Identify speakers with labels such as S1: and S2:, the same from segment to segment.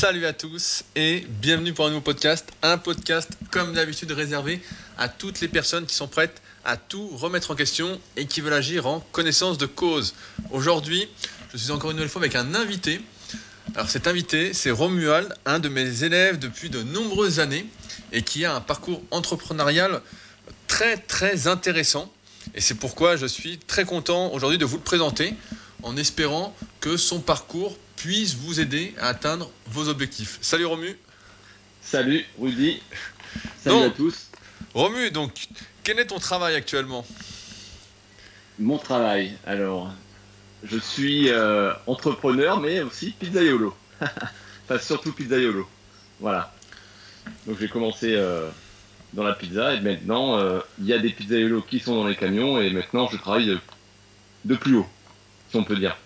S1: Salut à tous et bienvenue pour un nouveau podcast. Un podcast comme d'habitude réservé à toutes les personnes qui sont prêtes à tout remettre en question et qui veulent agir en connaissance de cause. Aujourd'hui, je suis encore une nouvelle fois avec un invité. Alors cet invité, c'est Romuald, un de mes élèves depuis de nombreuses années et qui a un parcours entrepreneurial très très intéressant. Et c'est pourquoi je suis très content aujourd'hui de vous le présenter en espérant que son parcours puisse vous aider à atteindre vos objectifs. Salut Romu.
S2: Salut Rudy. Salut à tous.
S1: Romu, donc, quel est ton travail actuellement?
S2: Mon travail, alors, je suis euh, entrepreneur, mais aussi pizzaiolo. enfin, surtout pizzaiolo. Voilà. Donc, j'ai commencé euh, dans la pizza et maintenant, euh, il y a des pizzaiolos qui sont dans les camions et maintenant, je travaille de plus haut, on peut dire.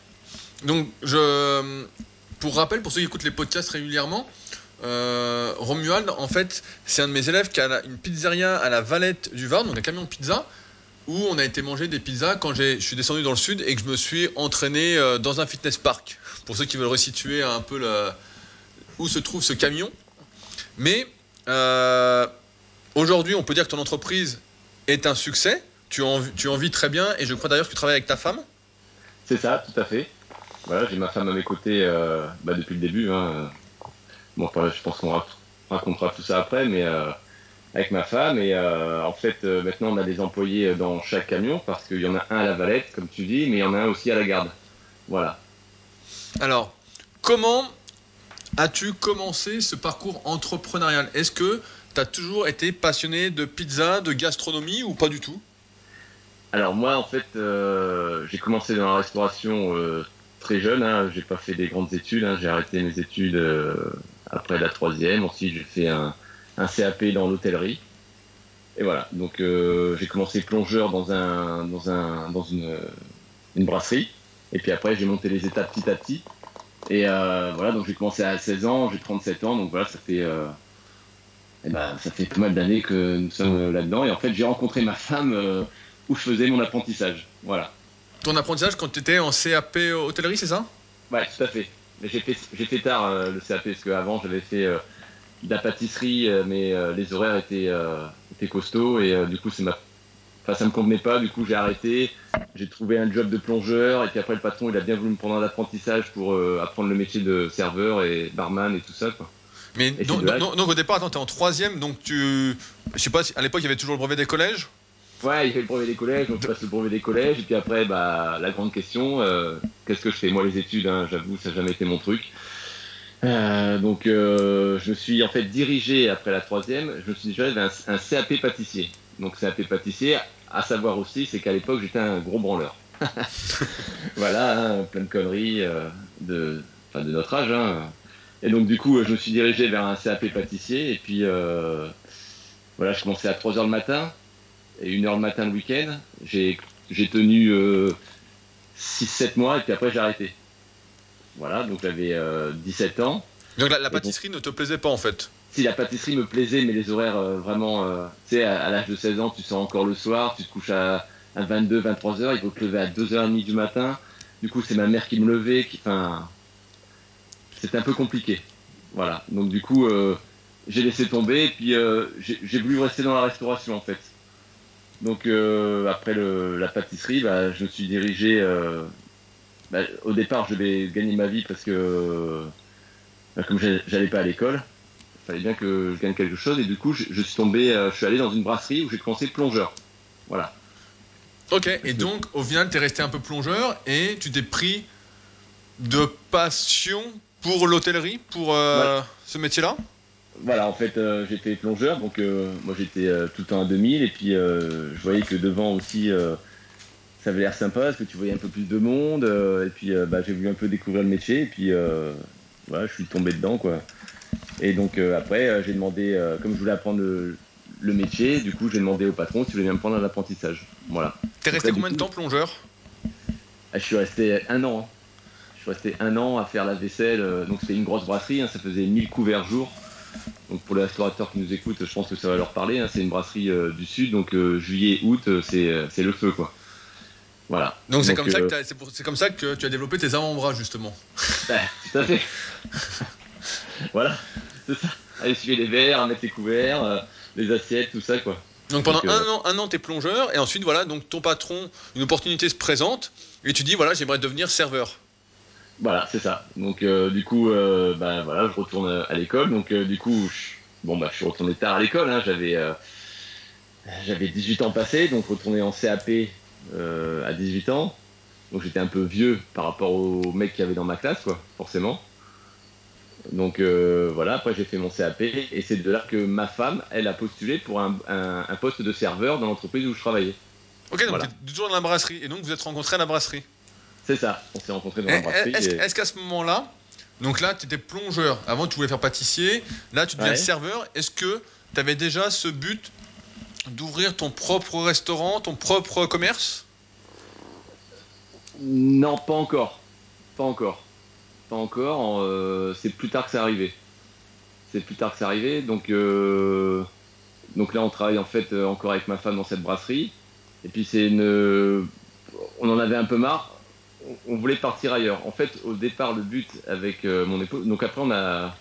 S1: Donc, pour rappel, pour ceux qui écoutent les podcasts régulièrement, euh, Romuald, en fait, c'est un de mes élèves qui a une pizzeria à la Valette du Var, donc un camion pizza, où on a été manger des pizzas quand je suis descendu dans le sud et que je me suis entraîné euh, dans un fitness park. Pour ceux qui veulent resituer un peu où se trouve ce camion. Mais euh, aujourd'hui, on peut dire que ton entreprise est un succès. Tu en vis très bien et je crois d'ailleurs que tu travailles avec ta femme.
S2: C'est ça, tout à fait. Voilà, j'ai ma femme à mes côtés bah, depuis le début. Hein. Bon, je pense qu'on racontera tout ça après, mais euh, avec ma femme. Et euh, en fait, euh, maintenant, on a des employés dans chaque camion parce qu'il y en a un à la Valette, comme tu dis, mais il y en a un aussi à la garde. Voilà.
S1: Alors, comment as-tu commencé ce parcours entrepreneurial? Est-ce que tu as toujours été passionné de pizza, de gastronomie ou pas du tout?
S2: Alors moi, en fait, j'ai commencé dans la restauration très jeune. Hein. J'ai pas fait des grandes études. Hein. J'ai arrêté mes études après la troisième. Ensuite, j'ai fait un, CAP dans l'hôtellerie. Et voilà. Donc, euh, j'ai commencé plongeur dans un, dans un, dans une, brasserie. Et puis après, j'ai monté les étapes petit à petit. Et euh, voilà, donc j'ai commencé à 16 ans, j'ai 37 ans, donc voilà, ça fait, euh, eh ben, ça fait pas mal d'années que nous sommes là-dedans. Et en fait, j'ai rencontré ma femme où je faisais mon apprentissage. Voilà.
S1: Ton apprentissage quand tu étais en CAP hôtellerie, c'est ça?
S2: Ouais, tout à fait j'ai fait, fait, tard euh, le CAP parce qu'avant j'avais fait euh, de la pâtisserie, euh, mais les horaires étaient, étaient costauds et du coup c'est ma Enfin, ça me convenait pas, du coup j'ai arrêté, j'ai trouvé un job de plongeur et puis après le patron il a bien voulu me prendre un apprentissage pour apprendre le métier de serveur et barman et tout ça quoi.
S1: Mais donc, au départ, tu es en troisième, donc tu, je sais pas, à l'époque il y avait toujours le brevet des collèges?
S2: Ouais, il fait le brevet des collèges, donc je passe le brevet des collèges, et puis après, bah, la grande question, euh, qu'est-ce que je fais? Moi, les études, hein, j'avoue, ça n'a jamais été mon truc. Euh, donc, euh, je me suis en fait dirigé après la troisième, je me suis dirigé vers un, CAP pâtissier. Donc, CAP pâtissier, à savoir aussi, c'est qu'à l'époque, j'étais un gros branleur. voilà, hein, plein de conneries de, de notre âge. Hein. Et donc, du coup, je me suis dirigé vers un CAP pâtissier, et puis, voilà, je commençais à 3 heures le matin et une heure le matin le week-end. J'ai, tenu 6-7 euh, mois et puis après j'ai arrêté. Voilà, donc j'avais 17 euh, ans.
S1: Donc la, pâtisserie ne te plaisait pas en fait?
S2: Si la pâtisserie me plaisait, mais les horaires euh, vraiment, tu sais, à, l'âge de 16 ans, tu sors encore le soir, tu te couches à, 22, 23 heures, il faut te lever à 2h30 du matin. Du coup, c'est ma mère qui me levait, qui, enfin, c'était un peu compliqué. Voilà, donc du coup, j'ai laissé tomber et puis j'ai voulu rester dans la restauration en fait. Donc euh, après la pâtisserie, bah, je me suis dirigé. Euh, bah, au départ, je vais gagner ma vie parce que bah, comme j'allais pas à l'école, il fallait bien que je gagne quelque chose. Et du coup, je, suis tombé, euh, je suis allé dans une brasserie où j'ai commencé plongeur. Voilà.
S1: Ok. Et donc, au final, tu es resté un peu plongeur et tu t'es pris de passion pour l'hôtellerie, pour ce métier-là?
S2: Voilà, en fait, euh, j'étais plongeur, donc euh, moi j'étais euh, tout le temps à 2000, et puis je voyais que devant aussi, ça avait l'air sympa, parce que tu voyais un peu plus de monde, et puis bah, j'ai voulu un peu découvrir le métier, et puis voilà, je suis tombé dedans, quoi. Et donc après, j'ai demandé, comme je voulais apprendre le, métier, du coup j'ai demandé au patron s'il voulait bien me prendre un apprentissage. Voilà.
S1: T'es resté combien de temps plongeur?
S2: Ah, Je suis resté un an. Hein. Je suis resté un an à faire la vaisselle, donc c'était une grosse brasserie, hein, ça faisait 1000 couverts jour. Donc pour les restaurateurs qui nous écoutent, je pense que ça va leur parler. Hein. C'est une brasserie euh, du sud, donc euh, juillet, août, euh, c'est le feu quoi. Voilà.
S1: Donc c'est comme, ça que comme ça que tu as développé tes avant-bras justement.
S2: Bah, tout à fait. voilà, c'est ça. À essuyer les verres, mettre les couverts, euh, les assiettes, tout ça, quoi.
S1: Donc pendant
S2: Donc,
S1: un an, un an, t'es plongeur, et ensuite, voilà, donc ton patron, une opportunité se présente, et tu dis, voilà, j'aimerais devenir serveur.
S2: Voilà, c'est ça. Donc euh, du coup, euh, bah, voilà, je retourne à l'école. Donc euh, du coup, je, bon bah, je suis retourné tard à l'école. Hein, j'avais euh, j'avais 18 ans passés, donc retourné en CAP euh, à 18 ans. Donc j'étais un peu vieux par rapport aux mecs qu'il y avait dans ma classe, quoi, forcément. Donc euh, voilà, après j'ai fait mon CAP et c'est de là que ma femme, elle a postulé pour un, un- un poste de serveur dans l'entreprise où je travaillais.
S1: Ok, donc
S2: Voilà.
S1: t'es toujours dans la brasserie, et donc vous êtes rencontrés à la brasserie.
S2: C'est ça, on s'est rencontrés dans la brasserie.
S1: Est-ce
S2: et-
S1: est-ce qu'à ce moment-là, donc là, tu étais plongeur, avant tu voulais faire pâtissier, là tu deviens
S2: Ouais.
S1: serveur, est-ce que tu avais déjà ce but d'ouvrir ton propre restaurant, ton propre commerce?
S2: Non, pas encore. Pas encore. Pas encore. euh, c'est plus tard que c'est arrivé. C'est plus tard que c'est arrivé. Donc, euh, donc là, on travaille en fait euh, encore avec ma femme dans cette brasserie. Et puis c'est une. On en avait un peu marre. On- On voulait partir ailleurs. En fait, au départ, le but avec euh, mon épouse. Donc après, on a.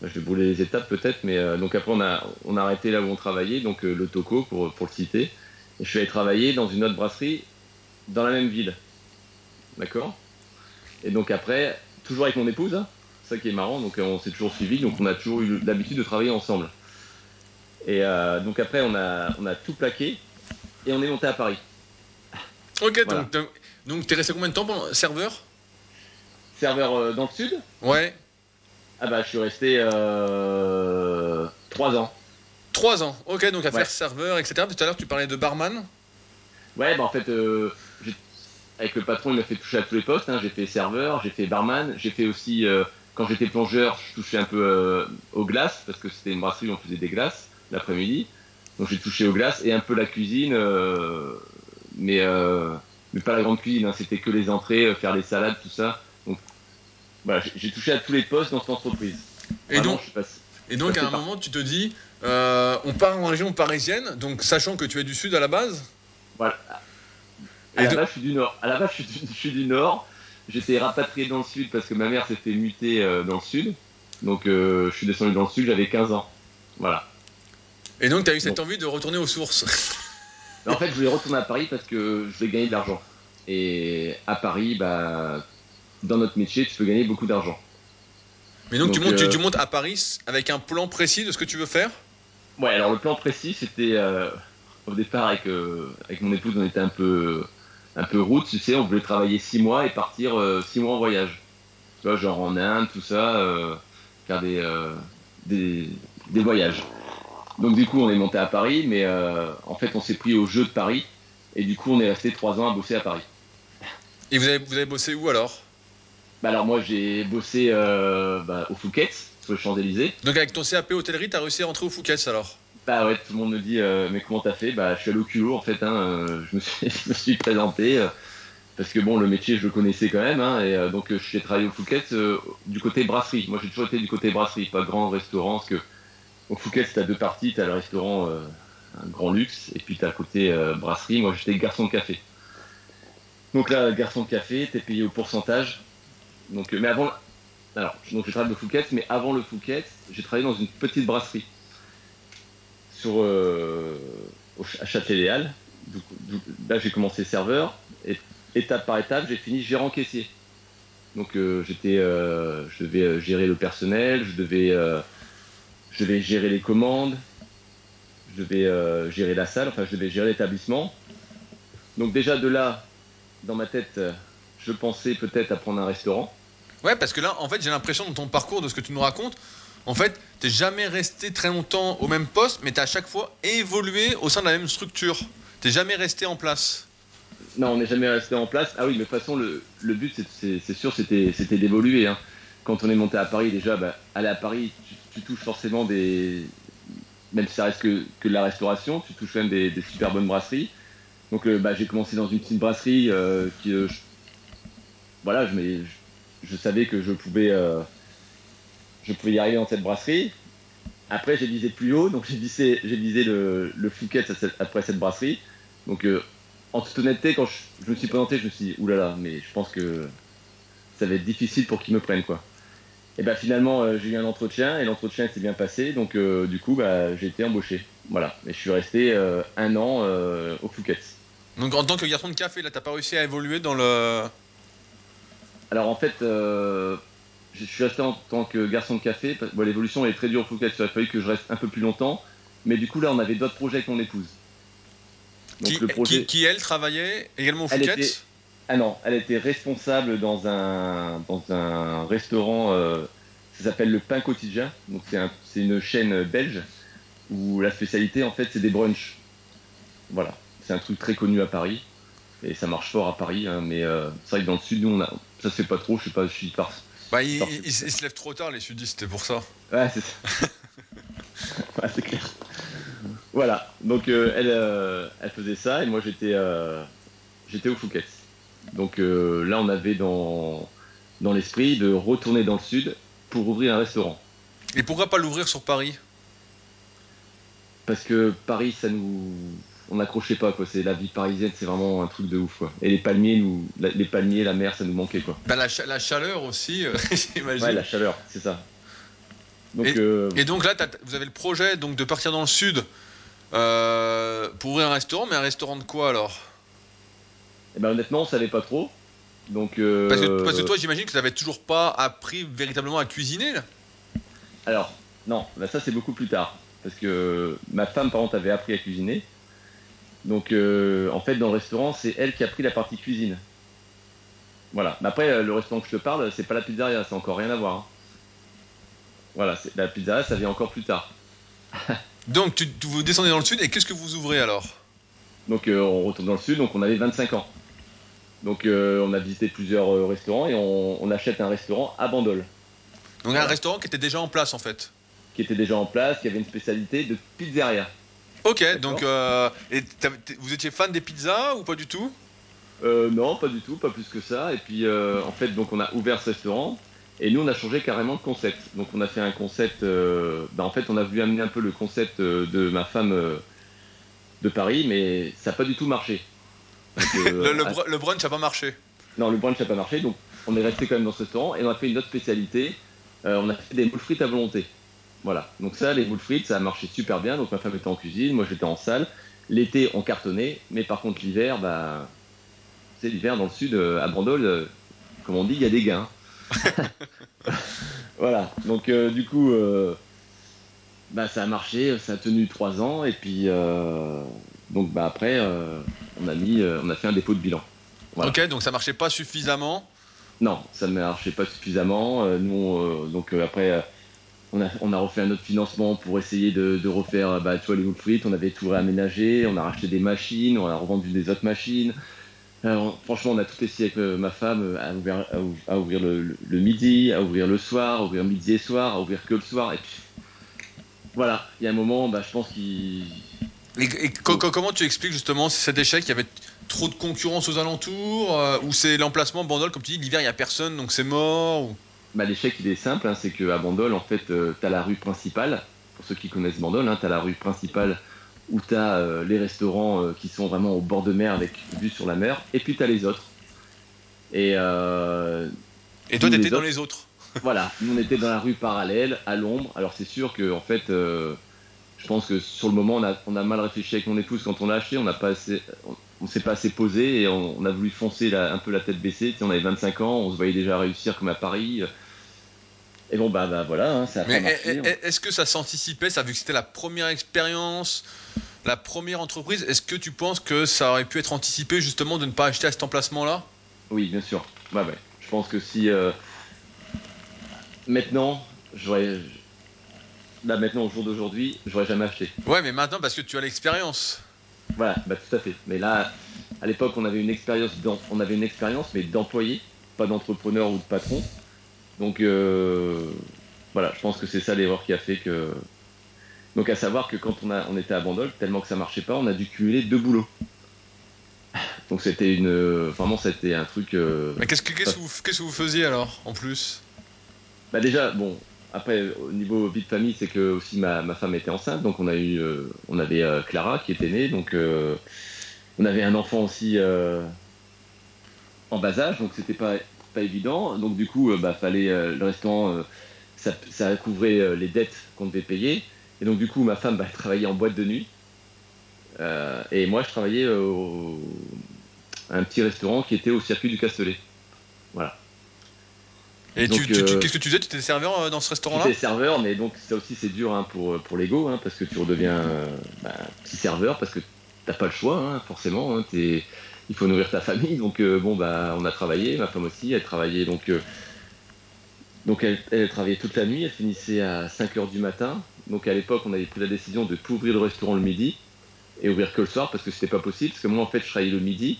S2: Je vais brûler les étapes peut-être, mais euh, donc après, on a, on a arrêté là où on travaillait, donc euh, le Toco pour, pour le citer. Et je suis allé travailler dans une autre brasserie dans la même ville. D'accord? Et donc après, toujours avec mon épouse, hein, ça qui est marrant, donc on s'est toujours suivi, donc on a toujours eu l'habitude de travailler ensemble. Et euh, donc après, on a, on a tout plaqué et on est monté à Paris.
S1: Ok,
S2: Voilà.
S1: donc, donc t'es resté combien de temps pendant serveur?
S2: Serveur euh, dans le sud,
S1: Ouais,
S2: ah bah je suis resté euh, 3 ans.
S1: trois ans. Ok, donc à
S2: Ouais.
S1: faire serveur, etc. Tout à l'heure, tu parlais de barman.
S2: Ouais, bah en fait, euh, avec le patron, il m'a fait toucher à tous les postes. hein. J'ai fait serveur, j'ai fait barman, j'ai fait aussi, euh, quand j'étais plongeur, je touchais un peu euh, aux glaces, parce que c'était une brasserie où on faisait des glaces l'après-midi. Donc j'ai touché aux glaces et un peu la cuisine, euh, mais, euh, mais pas la grande cuisine, hein. c'était que les entrées, euh, faire les salades, tout ça. Donc voilà, j'ai- j'ai touché à tous les postes dans cette entreprise.
S1: Et
S2: Vraiment,
S1: donc,
S2: je
S1: et à un
S2: par-
S1: moment, tu te dis, euh, on part en région parisienne, donc sachant que tu es du sud à la base?
S2: Voilà.
S1: Et
S2: À la
S1: de-
S2: base, je suis du Nord. À la base, je suis du, je suis du Nord. J'étais rapatrié dans le Sud parce que ma mère s'est fait muter euh, dans le Sud. Donc, euh, je suis descendu dans le Sud, j'avais 15 ans. Voilà.
S1: Et donc, tu as eu cette
S2: Bon.
S1: envie de retourner aux sources.
S2: Mais en fait, je voulais retourner à Paris parce que je voulais gagner de l'argent. Et à Paris, bah, dans notre métier, tu peux gagner beaucoup d'argent.
S1: Mais donc, tu, montes,
S2: euh,
S1: tu montes à Paris avec un plan précis de ce que tu veux faire?
S2: Ouais, alors le plan précis, c'était euh, au départ avec, euh, avec mon épouse, on était un peu, un peu route, tu sais, on voulait travailler 6 mois et partir 6 mois en voyage. Tu vois, genre en Inde, tout ça, faire des, des, des voyages. Donc du coup, on est monté à Paris, mais euh, en fait, on s'est pris au jeu de Paris et du coup, on est resté 3 ans à bosser à Paris.
S1: Et vous avez, vous avez bossé où alors?
S2: Bah alors moi, j'ai bossé euh, bah, au Phuket, sur les Champs-Élysées.
S1: Donc, avec ton CAP hôtellerie, tu as réussi à rentrer au Fouquet's alors?
S2: Bah ouais, tout le monde me dit, euh, mais comment t'as fait? Bah je suis allé au culot en fait, hein, je, me suis, je me suis présenté, parce que bon, le métier je le connaissais quand même, hein, et donc je suis travaillé au euh, du côté brasserie. Moi j'ai toujours été du côté brasserie, pas grand restaurant, parce que au Phuket t'as deux parties, t'as le restaurant, euh, un grand luxe, et puis t'as le côté euh, brasserie, moi j'étais garçon de café. Donc là, garçon de café, t'es payé au pourcentage. Donc, euh, mais avant, alors, donc j'ai travaillé au Phuket, mais avant le Phuket, j'ai travaillé dans une petite brasserie sur à donc, Là, j'ai commencé serveur et étape par étape, j'ai fini gérant caissier. Donc, j'étais, je devais gérer le personnel, je devais, je devais gérer les commandes, je devais euh, gérer la salle, enfin, je devais gérer l'établissement. Donc déjà de là, dans ma tête, euh, je pensais peut-être à prendre un restaurant.
S1: Ouais, parce que là, en fait, j'ai l'impression dans ton parcours, de ce que tu nous racontes, en fait, t'es jamais resté très longtemps au même poste, mais t'as à chaque fois évolué au sein de la même structure. T'es jamais resté en place.
S2: Non, on n'est jamais resté en place. Ah oui, mais de toute façon, le, le but, c'est- sûr, c'était c'était d'évoluer. hein. Quand on est monté à Paris, déjà, bah, aller à Paris, tu, tu touches forcément des. Même si ça reste que, que de la restauration, tu touches même des, super bonnes brasseries. Donc, euh, bah, j'ai commencé dans une petite brasserie euh, qui. euh, je- voilà, je, m'ai- je, savais que je pouvais, euh, je pouvais y arriver dans cette brasserie. Après, j'ai visé plus haut, donc j'ai visé, j'ai visé le, le cette- après cette brasserie. Donc, en toute honnêteté, quand je, je me suis présenté, je me suis dit, oulala, mais je pense que ça va être difficile pour qu'ils me prennent, quoi. Et bah finalement, j'ai eu un entretien et l'entretien s'est bien passé, donc du coup, bah, j'ai été embauché. Voilà, et je suis resté un an au Fouquet.
S1: Donc en tant que garçon de café, là, t'as pas réussi à évoluer dans le.
S2: Alors en fait, je suis resté en tant que garçon de café. Bon, l'évolution est très dure au Fouquet, il a fallu que je reste un peu plus longtemps. Mais du coup, là, on avait d'autres projets avec mon épouse.
S1: Donc, qui, le projet... qui, elle, travaillait également au Fouquet
S2: Ah non, elle était responsable dans un, dans un restaurant, euh, ça s'appelle le Pain Quotidien. Donc, c'est une chaîne belge où la spécialité, en fait, c'est des brunchs. Voilà, c'est un truc très connu à Paris. Et ça marche fort à Paris, hein, mais euh, c'est vrai que dans le sud, nous, on a... ça se fait pas trop, je sais pas, je suis par...
S1: Bah, ils, se lèvent trop tard, les sudistes, c'était pour ça.
S2: Ouais, c'est ça. ouais, c'est clair. Voilà, donc euh, elle, euh, elle faisait ça et moi j'étais j'étais au Fouquet. Donc là on avait dans, dans l'esprit de retourner dans le sud pour ouvrir un restaurant.
S1: Et pourquoi pas l'ouvrir sur Paris?
S2: Parce que Paris ça nous on n'accrochait pas quoi. C'est la vie parisienne, c'est vraiment un truc de ouf quoi. Et les palmiers, nous, les palmiers, la mer, ça nous manquait quoi.
S1: Bah, la, la chaleur aussi, j'imagine.
S2: Ouais, la chaleur, c'est ça.
S1: Donc, et, et, donc là, vous avez le projet donc de partir dans le sud euh, pour ouvrir un restaurant, mais un restaurant de quoi alors?
S2: Eh ben honnêtement, on savait pas trop. Donc, euh,
S1: parce, que, toi, j'imagine que tu n'avais toujours pas appris véritablement à cuisiner là
S2: Alors, non, bah, ça c'est beaucoup plus tard. Parce que ma femme, par contre, avait appris à cuisiner. Donc, euh, en fait, dans le restaurant, c'est elle qui a pris la partie cuisine. Voilà. Mais après, le restaurant que je te parle, c'est pas la pizzeria, c'est encore rien à voir. Hein. Voilà, la pizzeria, ça vient encore plus tard.
S1: Donc, tu, vous descendez dans le sud et qu'est-ce que vous ouvrez alors?
S2: Donc, euh, on retourne dans le sud, donc on avait 25 ans. Donc, euh, on a visité plusieurs euh, restaurants et on, achète un restaurant à Bandol.
S1: Donc, un restaurant qui était déjà en place en fait
S2: Qui était déjà en place, qui avait une spécialité de pizzeria.
S1: Ok, donc, et vous étiez fan des pizzas ou pas du tout?
S2: Non, pas du tout, pas plus que ça. Et puis, en fait, donc on a ouvert ce restaurant. Et nous, on a changé carrément de concept. Donc, on a fait un concept. Euh, bah, en fait, on a voulu amener un peu le concept euh, de ma femme euh, de Paris, mais ça n'a pas du tout marché.
S1: Le, brunch n'a pas marché.
S2: Non, le brunch n'a pas marché. Donc, on est resté quand même dans ce restaurant et on a fait une autre spécialité. on a fait des moules frites à volonté. Voilà. Donc, ça, les moules frites, ça a marché super bien. Donc, ma femme était en cuisine, moi j'étais en salle. L'été, on cartonnait, mais par contre, l'hiver, bah, c'est l'hiver dans le sud, à Brandol, comme on dit, il y a des gains. voilà, donc euh, du coup, euh, bah, ça a marché, ça a tenu trois ans, et puis euh, donc bah, après, on, a mis, on a fait un dépôt de bilan.
S1: Ok, donc ça marchait pas suffisamment
S2: Non, ça ne marchait pas suffisamment. nous, donc après, on a, on a, refait un autre financement pour essayer de, refaire bah, tu vois, les. On avait tout réaménagé, on a racheté des machines, on a revendu des autres machines franchement, on a tout essayé avec euh, ma femme euh, à ouvrir, à ouvrir le, midi, à ouvrir le soir, à ouvrir midi et soir, à ouvrir que le soir. Et puis, voilà, il y a un moment, bah, je pense qu'il.
S1: Et, comment tu expliques justement cet échec? Il y avait trop de concurrence aux alentours euh, Ou c'est l'emplacement Bandol, comme tu dis, l'hiver il n'y a personne donc c'est mort
S2: bah, L'échec il est simple, hein, c'est qu'à Bandol, en fait, tu as la rue principale. Pour ceux qui connaissent Bandol, hein, tu as la rue principale où tu as euh, les restaurants euh, qui sont vraiment au bord de mer avec vue sur la mer, et puis tu as les autres. Et, euh,
S1: et toi, tu étais dans les autres
S2: Voilà, nous on était dans la rue parallèle, à l'ombre. Alors c'est sûr que, en fait, je pense que sur le moment, on a, on a, mal réfléchi avec mon épouse quand on l'a acheté, on n'a pas assez. On, s'est pas assez posé et on, a voulu foncer un peu la tête baissée. Tu sais, on avait 25 ans, on se voyait déjà réussir comme à Paris. Et bon, bah, bah voilà, hein, ça a
S1: Mais Est-ce que ça s'anticipait, ça, vu que c'était la première expérience, la première entreprise, est-ce que tu penses que ça aurait pu être anticipé justement de ne pas acheter à cet emplacement-là?
S2: Oui, bien sûr. Ouais, ouais. Je pense que si. Euh, maintenant, j'aurais. Là, maintenant, au jour d'aujourd'hui, j'aurais jamais acheté.
S1: Ouais, mais maintenant, parce que tu as l'expérience.
S2: Voilà, bah, tout à fait. Mais là, à l'époque, on avait une expérience, on avait une expérience, mais d'employé, pas d'entrepreneur ou de patron. Donc euh, voilà, je pense que c'est ça l'erreur qui a fait que. Donc à savoir que quand on, a, on était à Bandol, tellement que ça marchait pas, on a dû cumuler deux boulots. Donc c'était une. Vraiment, c'était un truc. Euh,
S1: Mais qu'est-ce que, qu'est-ce, que vous, qu'est-ce que vous faisiez alors, en plus?
S2: Bah déjà, bon, après, au niveau vie de famille, c'est que aussi ma, ma femme était enceinte, donc on a eu, euh, on avait Clara qui était née, donc on avait un enfant aussi en bas âge, donc c'était pas pas évident. Donc du coup, bah fallait le restaurant, ça, ça, couvrait les dettes qu'on devait payer. Et donc du coup, ma femme bah, travaillait en boîte de nuit. et moi, je travaillais au, à un petit restaurant qui était au circuit du Castellet. Voilà.
S1: Et tu, qu'est-ce que tu faisais? Tu étais serveur dans ce restaurant-là?
S2: J'étais serveur, mais donc ça aussi c'est dur hein, pour, pour l'ego, hein, parce que tu redeviens bah, petit serveur, parce que t'as pas le choix, hein, forcément. Il faut nourrir ta famille, donc bon bah on a travaillé, ma femme aussi, elle travaillait donc donc elle, elle, travaillait toute la nuit, elle finissait à 5 h du matin. Donc à l'époque on avait pris la décision de plus ouvrir le restaurant le midi et ouvrir que le soir parce que c'était pas possible, parce que moi en fait je travaillais le midi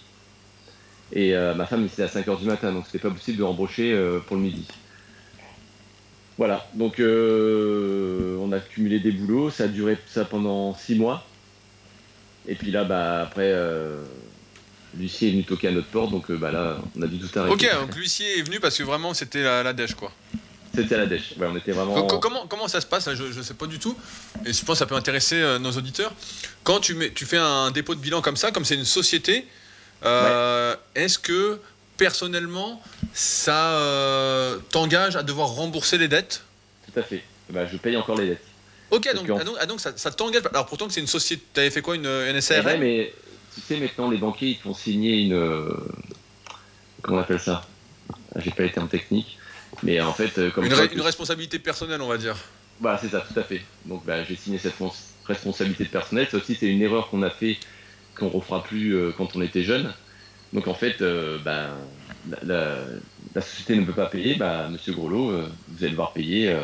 S2: et euh, ma femme, c'était à 5h du matin, donc c'était pas possible de rembaucher euh, pour le midi. Voilà, donc euh, on a cumulé des boulots, ça a duré ça pendant 6 mois. Et puis là, bah, après, l'huissier est venu toquer à notre porte, donc bah, là, on a dû tout arrêter.
S1: Ok, donc l'huissier est venu parce que vraiment c'était la, la dèche, quoi.
S2: C'était la dèche, ouais, on était vraiment.
S1: comment, comment ça se passe Je ne sais pas du tout, et je pense que ça peut intéresser nos auditeurs. Quand tu, mets, tu fais un dépôt de bilan comme ça, comme c'est une société, euh, est-ce que personnellement, ça euh, t'engage à devoir rembourser les dettes?
S2: Tout à fait. Bah, je paye encore les dettes.
S1: Ok, donc, ah, donc, ah, donc, ça, ça t'engage. Alors pourtant que c'est une société, tu avais fait quoi, une, une SARL
S2: ouais, mais tu sais, maintenant, les banquiers, ils font signer une. Euh, comment on appelle ça? J'ai pas été en technique. Mais en fait, comme
S1: une, une responsabilité personnelle, on va dire.
S2: Voilà, c'est ça, tout à fait. Donc bah, j'ai signé cette responsabilité personnelle. Ça aussi, c'est une erreur qu'on a fait qu'on refera plus euh, quand on était jeune. Donc en fait, euh, ben, la, société ne peut pas payer, bah, Monsieur Grelot, euh, vous allez devoir payer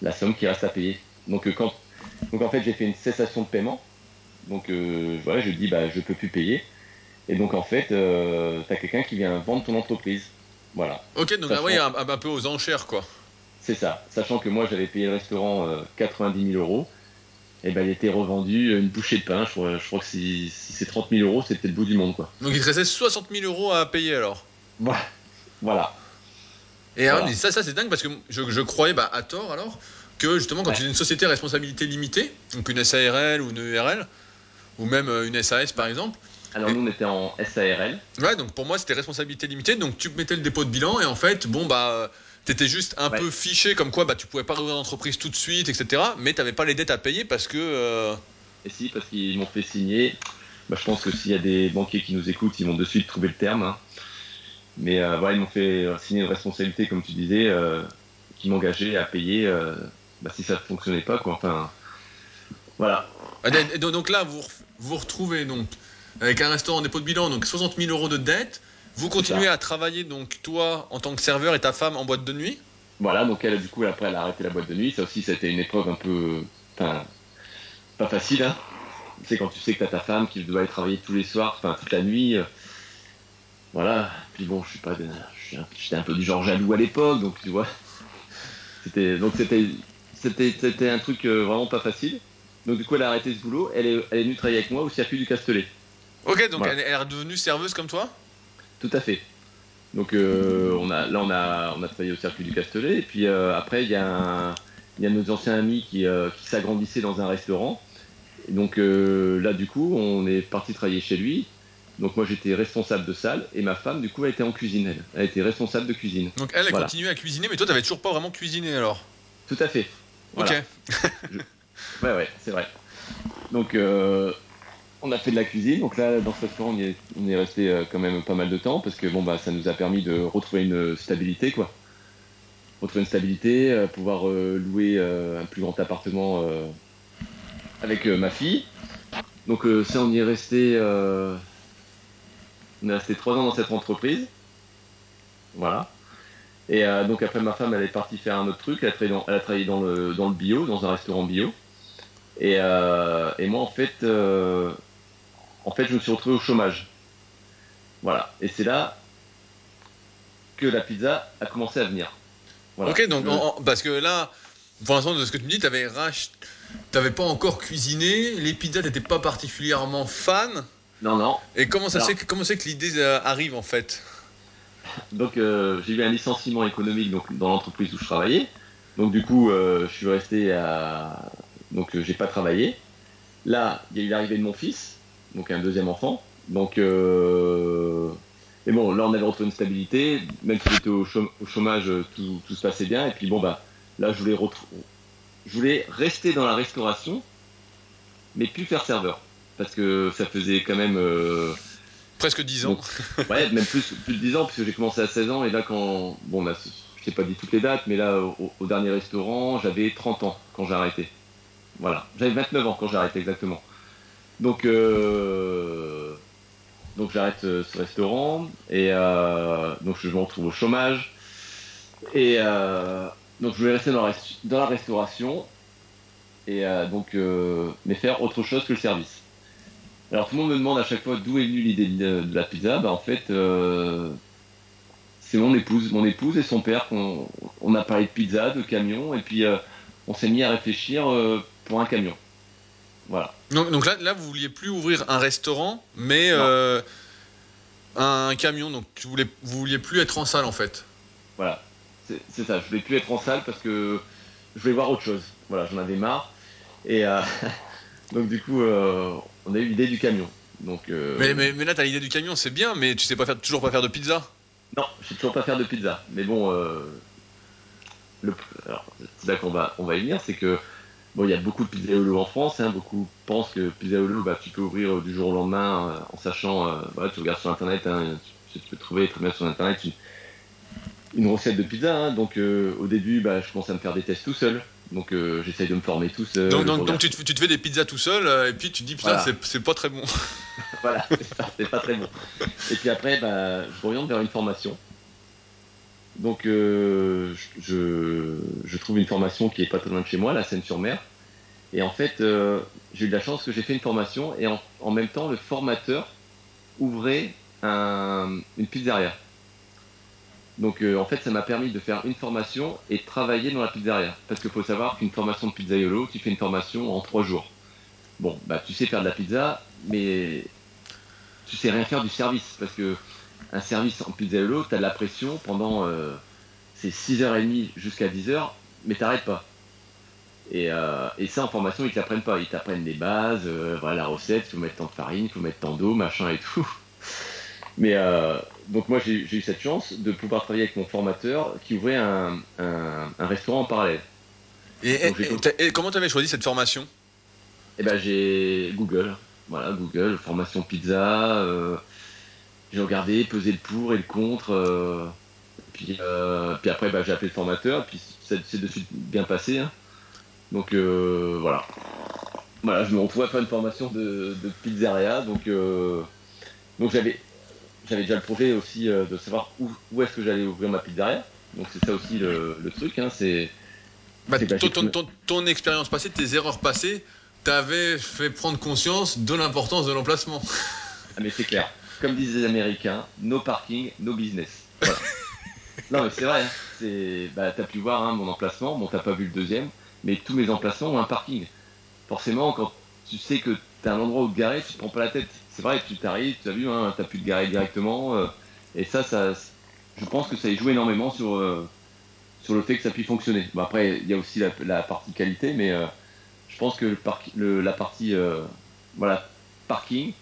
S2: la somme qui reste à payer. Donc quand, donc en fait, j'ai fait une cessation de paiement. Donc voilà, je dis bah je peux plus payer. Et donc en fait, tu as quelqu'un qui vient vendre ton entreprise. Voilà.
S1: Ok, donc ah oui, un, un, peu aux enchères quoi.
S2: C'est ça, sachant que moi j'avais payé le restaurant 90 000 euros et ben, il était revendu une bouchée de pain. Je crois, je crois que si, c'est 30 000 euros, c'était le bout du monde. Quoi.
S1: Donc il te restait 60 000 euros à payer alors
S2: Voilà.
S1: Et ça, ça c'est dingue parce que je, je croyais, bah, à tort alors, que justement quand tu es une société à responsabilité limitée, donc une SARL ou une ERL, ou même euh, une SAS par exemple.
S2: Alors nous on était en SARL.
S1: Ouais, donc pour moi c'était responsabilité limitée, donc tu mettais le dépôt de bilan et en fait, bon bah T'étais juste un peu fiché comme quoi bah, tu pouvais pas rouvrir l'entreprise tout de suite, etc. Mais t'avais pas les dettes à payer parce que. Euh,
S2: Et si, parce qu'ils m'ont fait signer. Bah, je pense que s'il y a des banquiers qui nous écoutent, ils vont de suite trouver le terme. Hein. Mais euh, ils m'ont fait signer une responsabilité, comme tu disais, euh, qui m'engageait à payer bah, si ça ne fonctionnait pas. Quoi. Enfin, voilà.
S1: Donc là, vous vous retrouvez donc avec un restaurant dépôt de bilan, donc 60 000 euros de dettes vous continuez à travailler, donc toi, en tant que serveur et ta femme en boîte de nuit?
S2: Voilà, donc elle, du coup, après, elle a arrêté la boîte de nuit. Ça aussi, été une épreuve un peu. Enfin, pas facile, hein. C'est quand tu sais que t'as ta femme qui doit aller travailler tous les soirs, enfin, toute la nuit. Euh, voilà. Puis bon, je suis pas. J'étais un peu du genre jaloux à l'époque, donc tu vois. C'était. Donc c'était. C'était un truc euh, vraiment pas facile. Donc du coup, elle a arrêté ce boulot. Elle est, elle est venue travailler avec moi au circuit du Castellet.
S1: Ok, donc elle est redevenue serveuse comme toi?
S2: Tout à fait. Donc euh, on a, là, on a, on a travaillé au circuit du Castellet. Et puis euh, après, il y, a il y a nos anciens amis qui, euh, qui s'agrandissaient dans un restaurant. donc là, du coup, on est parti travailler chez lui. Donc moi, j'étais responsable de salle. Et ma femme, du coup, elle était en cuisine. Elle, elle était responsable de cuisine.
S1: Donc elle, elle continuait à cuisiner, mais toi, tu n'avais toujours pas vraiment cuisiné alors?
S2: Tout à fait.
S1: Ok.
S2: Ouais, ouais, c'est vrai. Donc on a fait de la cuisine, donc là dans ce restaurant on, est, resté euh, quand même pas mal de temps parce que bon bah ça nous a permis de retrouver une stabilité quoi. Retrouver une stabilité, euh, pouvoir euh, louer un plus grand appartement avec ma fille. Donc ça on y est resté on est resté trois ans dans cette entreprise. Voilà. Et donc après ma femme elle est partie faire un autre truc, elle a travaillé dans, le, dans le bio, dans un restaurant bio. Et moi en fait en fait, je me suis retrouvé au chômage. Voilà. Et c'est là que la pizza a commencé à venir.
S1: Ok, donc, parce que là, pour l'instant, de ce que tu me dis, tu avais T'avais pas encore cuisiné, les pizzas n'étaient pas particulièrement fan.
S2: Non, non.
S1: Et comment ça c'est comment c'est que l'idée euh, arrive en fait?
S2: Donc euh, j'ai eu un licenciement économique donc, dans l'entreprise où je travaillais. Donc du coup, euh, je suis resté à. Donc j'ai pas travaillé. Là, il y a eu l'arrivée de mon fils donc un deuxième enfant. Donc, euh, Et bon, là, on avait retrouvé une stabilité, même si j'étais au, chômage, tout, tout, se passait bien. Et puis bon, bah, là, je voulais, je voulais rester dans la restauration, mais plus faire serveur. Parce que ça faisait quand même. Euh,
S1: Presque 10 ans.
S2: ouais, même plus, plus de 10 ans, puisque j'ai commencé à 16 ans. Et là, quand. Bon, là, je t'ai pas dit toutes les dates, mais là, au, dernier restaurant, j'avais 30 ans quand j'ai arrêté. Voilà. J'avais 29 ans quand j'ai arrêté, exactement. Donc. Euh, donc j'arrête euh, ce restaurant et euh, donc je me retrouve au chômage et euh, donc je voulais rester dans la, restauration et donc mais faire autre chose que le service. Alors tout le monde me demande à chaque fois d'où est venue l'idée de, la pizza. Bah, en fait c'est mon épouse, mon épouse et son père qu'on on a parlé de pizza, de camion et puis on s'est mis à réfléchir pour un camion. Voilà.
S1: Donc, là, là, vous vouliez plus ouvrir un restaurant, mais euh, un camion. Donc tu voulais, vous vouliez plus être en salle en fait.
S2: Voilà, c'est ça. Je voulais plus être en salle parce que je voulais voir autre chose. Voilà, j'en avais marre. Et euh, donc du coup, euh, on a eu l'idée du camion. Donc,
S1: mais, mais, mais, là, t'as l'idée du camion, c'est bien, mais tu sais pas faire, toujours pas faire de pizza.
S2: Non, je sais toujours pas faire de pizza. Mais bon, c'est là qu'on va, on va y venir, c'est que Bon, il y a beaucoup de pizzaiolos en France. Hein, beaucoup pensent que pizzaiolos, bah, tu peux ouvrir euh, du jour au lendemain euh, en sachant, euh, voilà, tu regardes sur Internet, hein, tu, peux trouver très bien sur Internet une, recette de pizza. Hein. donc au début, bah, je commence à me faire des tests tout seul. Donc j'essaye de me former tout seul.
S1: Donc, donc, tu, te, fais des pizzas tout seul et puis tu te dis putain c'est pas très bon.
S2: voilà, c'est pas très bon. Et puis après, bah, je m'oriente vers une formation. Donc euh, je, trouve une formation qui est pas très loin de chez moi, la Seine-sur-Mer. Et en fait, euh, j'ai eu de la chance que j'ai fait une formation et en, en, même temps, le formateur ouvrait un, une pizzeria. Donc euh, en fait, ça m'a permis de faire une formation et de travailler dans la pizzeria. Parce qu'il faut savoir qu'une formation de pizzaiolo, tu fais une formation en trois jours. Bon, bah tu sais faire de la pizza, mais tu sais rien faire du service parce que un service en pizzaiolo, tu as de la pression pendant euh, c'est 6h30 jusqu'à 10h, mais t'arrêtes pas. Et, euh, et, ça en formation, ils t'apprennent pas. Ils t'apprennent les bases, euh, voilà la recette, il faut mettre tant de farine, il faut mettre tant d'eau, machin et tout. Mais euh, donc moi j'ai eu cette chance de pouvoir travailler avec mon formateur qui ouvrait un, un, un restaurant en parallèle.
S1: Et, et, comment tu avais choisi cette formation?
S2: Eh ben j'ai Google, voilà Google, formation pizza. J'ai regardé, pesé le pour et le contre. Euh, puis, euh, puis après, bah, j'ai appelé le formateur, puis c'est de suite bien passé. Hein. Donc euh, voilà. Voilà, je me retrouve à faire une formation de, pizzeria. Donc, donc j'avais, j'avais déjà le projet aussi de savoir où, où est-ce que j'allais ouvrir ma pizzeria. Donc c'est ça aussi le, truc. Hein, c'est,
S1: bah, ton, ton, ton, expérience passée, tes erreurs passées, t'avais fait prendre conscience de l'importance de l'emplacement.
S2: Ah mais c'est clair comme disent les Américains, no parking, no business. non mais c'est vrai, hein. c'est, bah, t'as pu voir hein, mon emplacement, bon t'as pas vu le deuxième, mais tous mes emplacements ont un parking. Forcément, quand tu sais que t'as un endroit où te garer, tu te prends pas la tête. C'est vrai, tu t'arrives, tu as vu, hein, t'as pu te garer directement, euh, et ça, ça, je pense que ça a joué énormément sur euh, sur le fait que ça puisse fonctionner. Bon, après, il y a aussi la, partie qualité, mais euh, je pense que le, la partie voilà parking,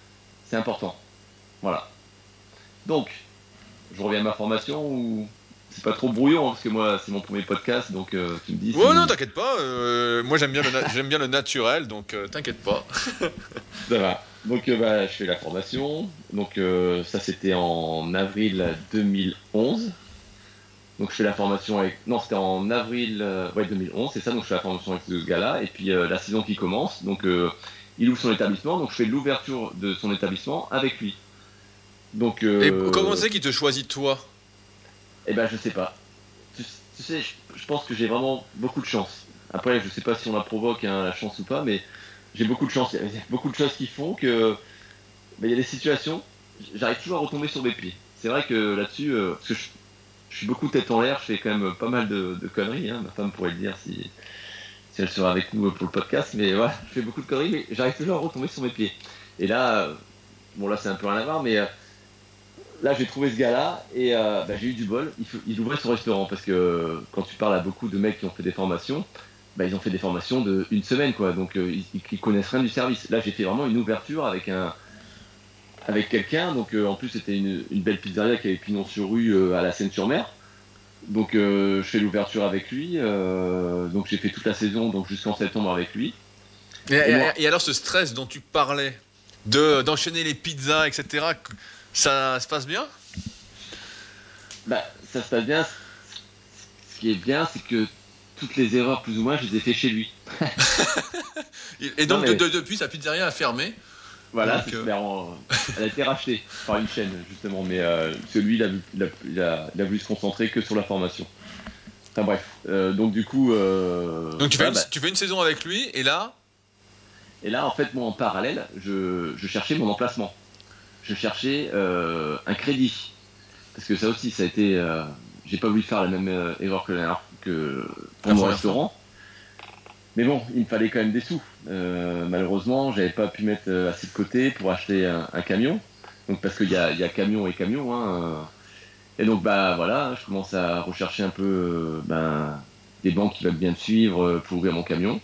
S2: c'est important. Voilà. Donc, je reviens à ma formation ou c'est pas trop brouillon hein, parce que moi c'est mon premier podcast donc euh, tu me dis.
S1: Ouais non t'inquiète pas. Euh, moi j'aime bien le j'aime bien le naturel donc euh, t'inquiète pas.
S2: ça va. Donc bah, je fais la formation. Donc ça c'était en avril 2011. Donc je fais la formation avec non c'était en avril ouais 2011 c'est ça donc je fais la formation avec ce gars-là et puis la saison qui commence donc il ouvre son établissement donc je fais l'ouverture de son établissement avec lui.
S1: Donc, euh, Et comment c'est qu'il te choisit toi?
S2: Eh ben, je sais pas. Tu, sais, je, pense que j'ai vraiment beaucoup de chance. Après, je sais pas si on la provoque hein, la chance ou pas, mais j'ai beaucoup de chance. Il y a beaucoup de choses qui font que ben, il y a des situations, j'arrive toujours à retomber sur mes pieds. C'est vrai que là-dessus, euh, parce que je, suis beaucoup tête en l'air, je fais quand même pas mal de, conneries. Hein. Ma femme pourrait le dire si, si elle serait avec nous pour le podcast, mais voilà, je fais beaucoup de conneries, mais j'arrive toujours à retomber sur mes pieds. Et là, euh, bon là c'est un peu rien à voir, mais là, j'ai trouvé ce gars-là et euh, bah, j'ai eu du bol. Il, il, ouvrait son restaurant parce que quand tu parles à beaucoup de mecs qui ont fait des formations, bah, ils ont fait des formations de une semaine, quoi. Donc, euh, ils, ils, connaissent rien du service. Là, j'ai fait vraiment une ouverture avec un, avec quelqu'un. Donc en plus c'était une, belle pizzeria qui avait pignon sur rue à la Seine-sur-Mer. Donc je fais l'ouverture avec lui. donc j'ai fait toute la saison, donc jusqu'en septembre avec lui.
S1: Et, alors ce stress dont tu parlais, de d'enchaîner les pizzas, etc. Ça se passe bien?
S2: Bah ça se passe bien. Ce qui est bien, c'est que toutes les erreurs plus ou moins, je les ai fait chez lui.
S1: et donc depuis, sa pizzeria a fermé.
S2: Voilà, euh, elle a été rachetée par une chaîne justement, mais euh, celui il a, il, a, voulu se concentrer que sur la formation. Enfin bref, euh, donc du coup.
S1: donc tu, fais une, bah tu fais une saison avec lui et là?
S2: Et là en fait moi en parallèle, je, cherchais mon emplacement. Je cherchais un crédit parce que ça aussi ça a été. J'ai pas voulu faire la même erreur que la que pour mon restaurant. Mais bon, il me fallait quand même des sous. Euh, malheureusement, j'avais pas pu mettre euh, assez de côté pour acheter un, camion. Donc parce qu'il y a, y a, camion et camion. Hein. Et donc bah voilà, je commence à rechercher un peu euh, ben, des banques qui veulent bien me suivre pour ouvrir mon camion.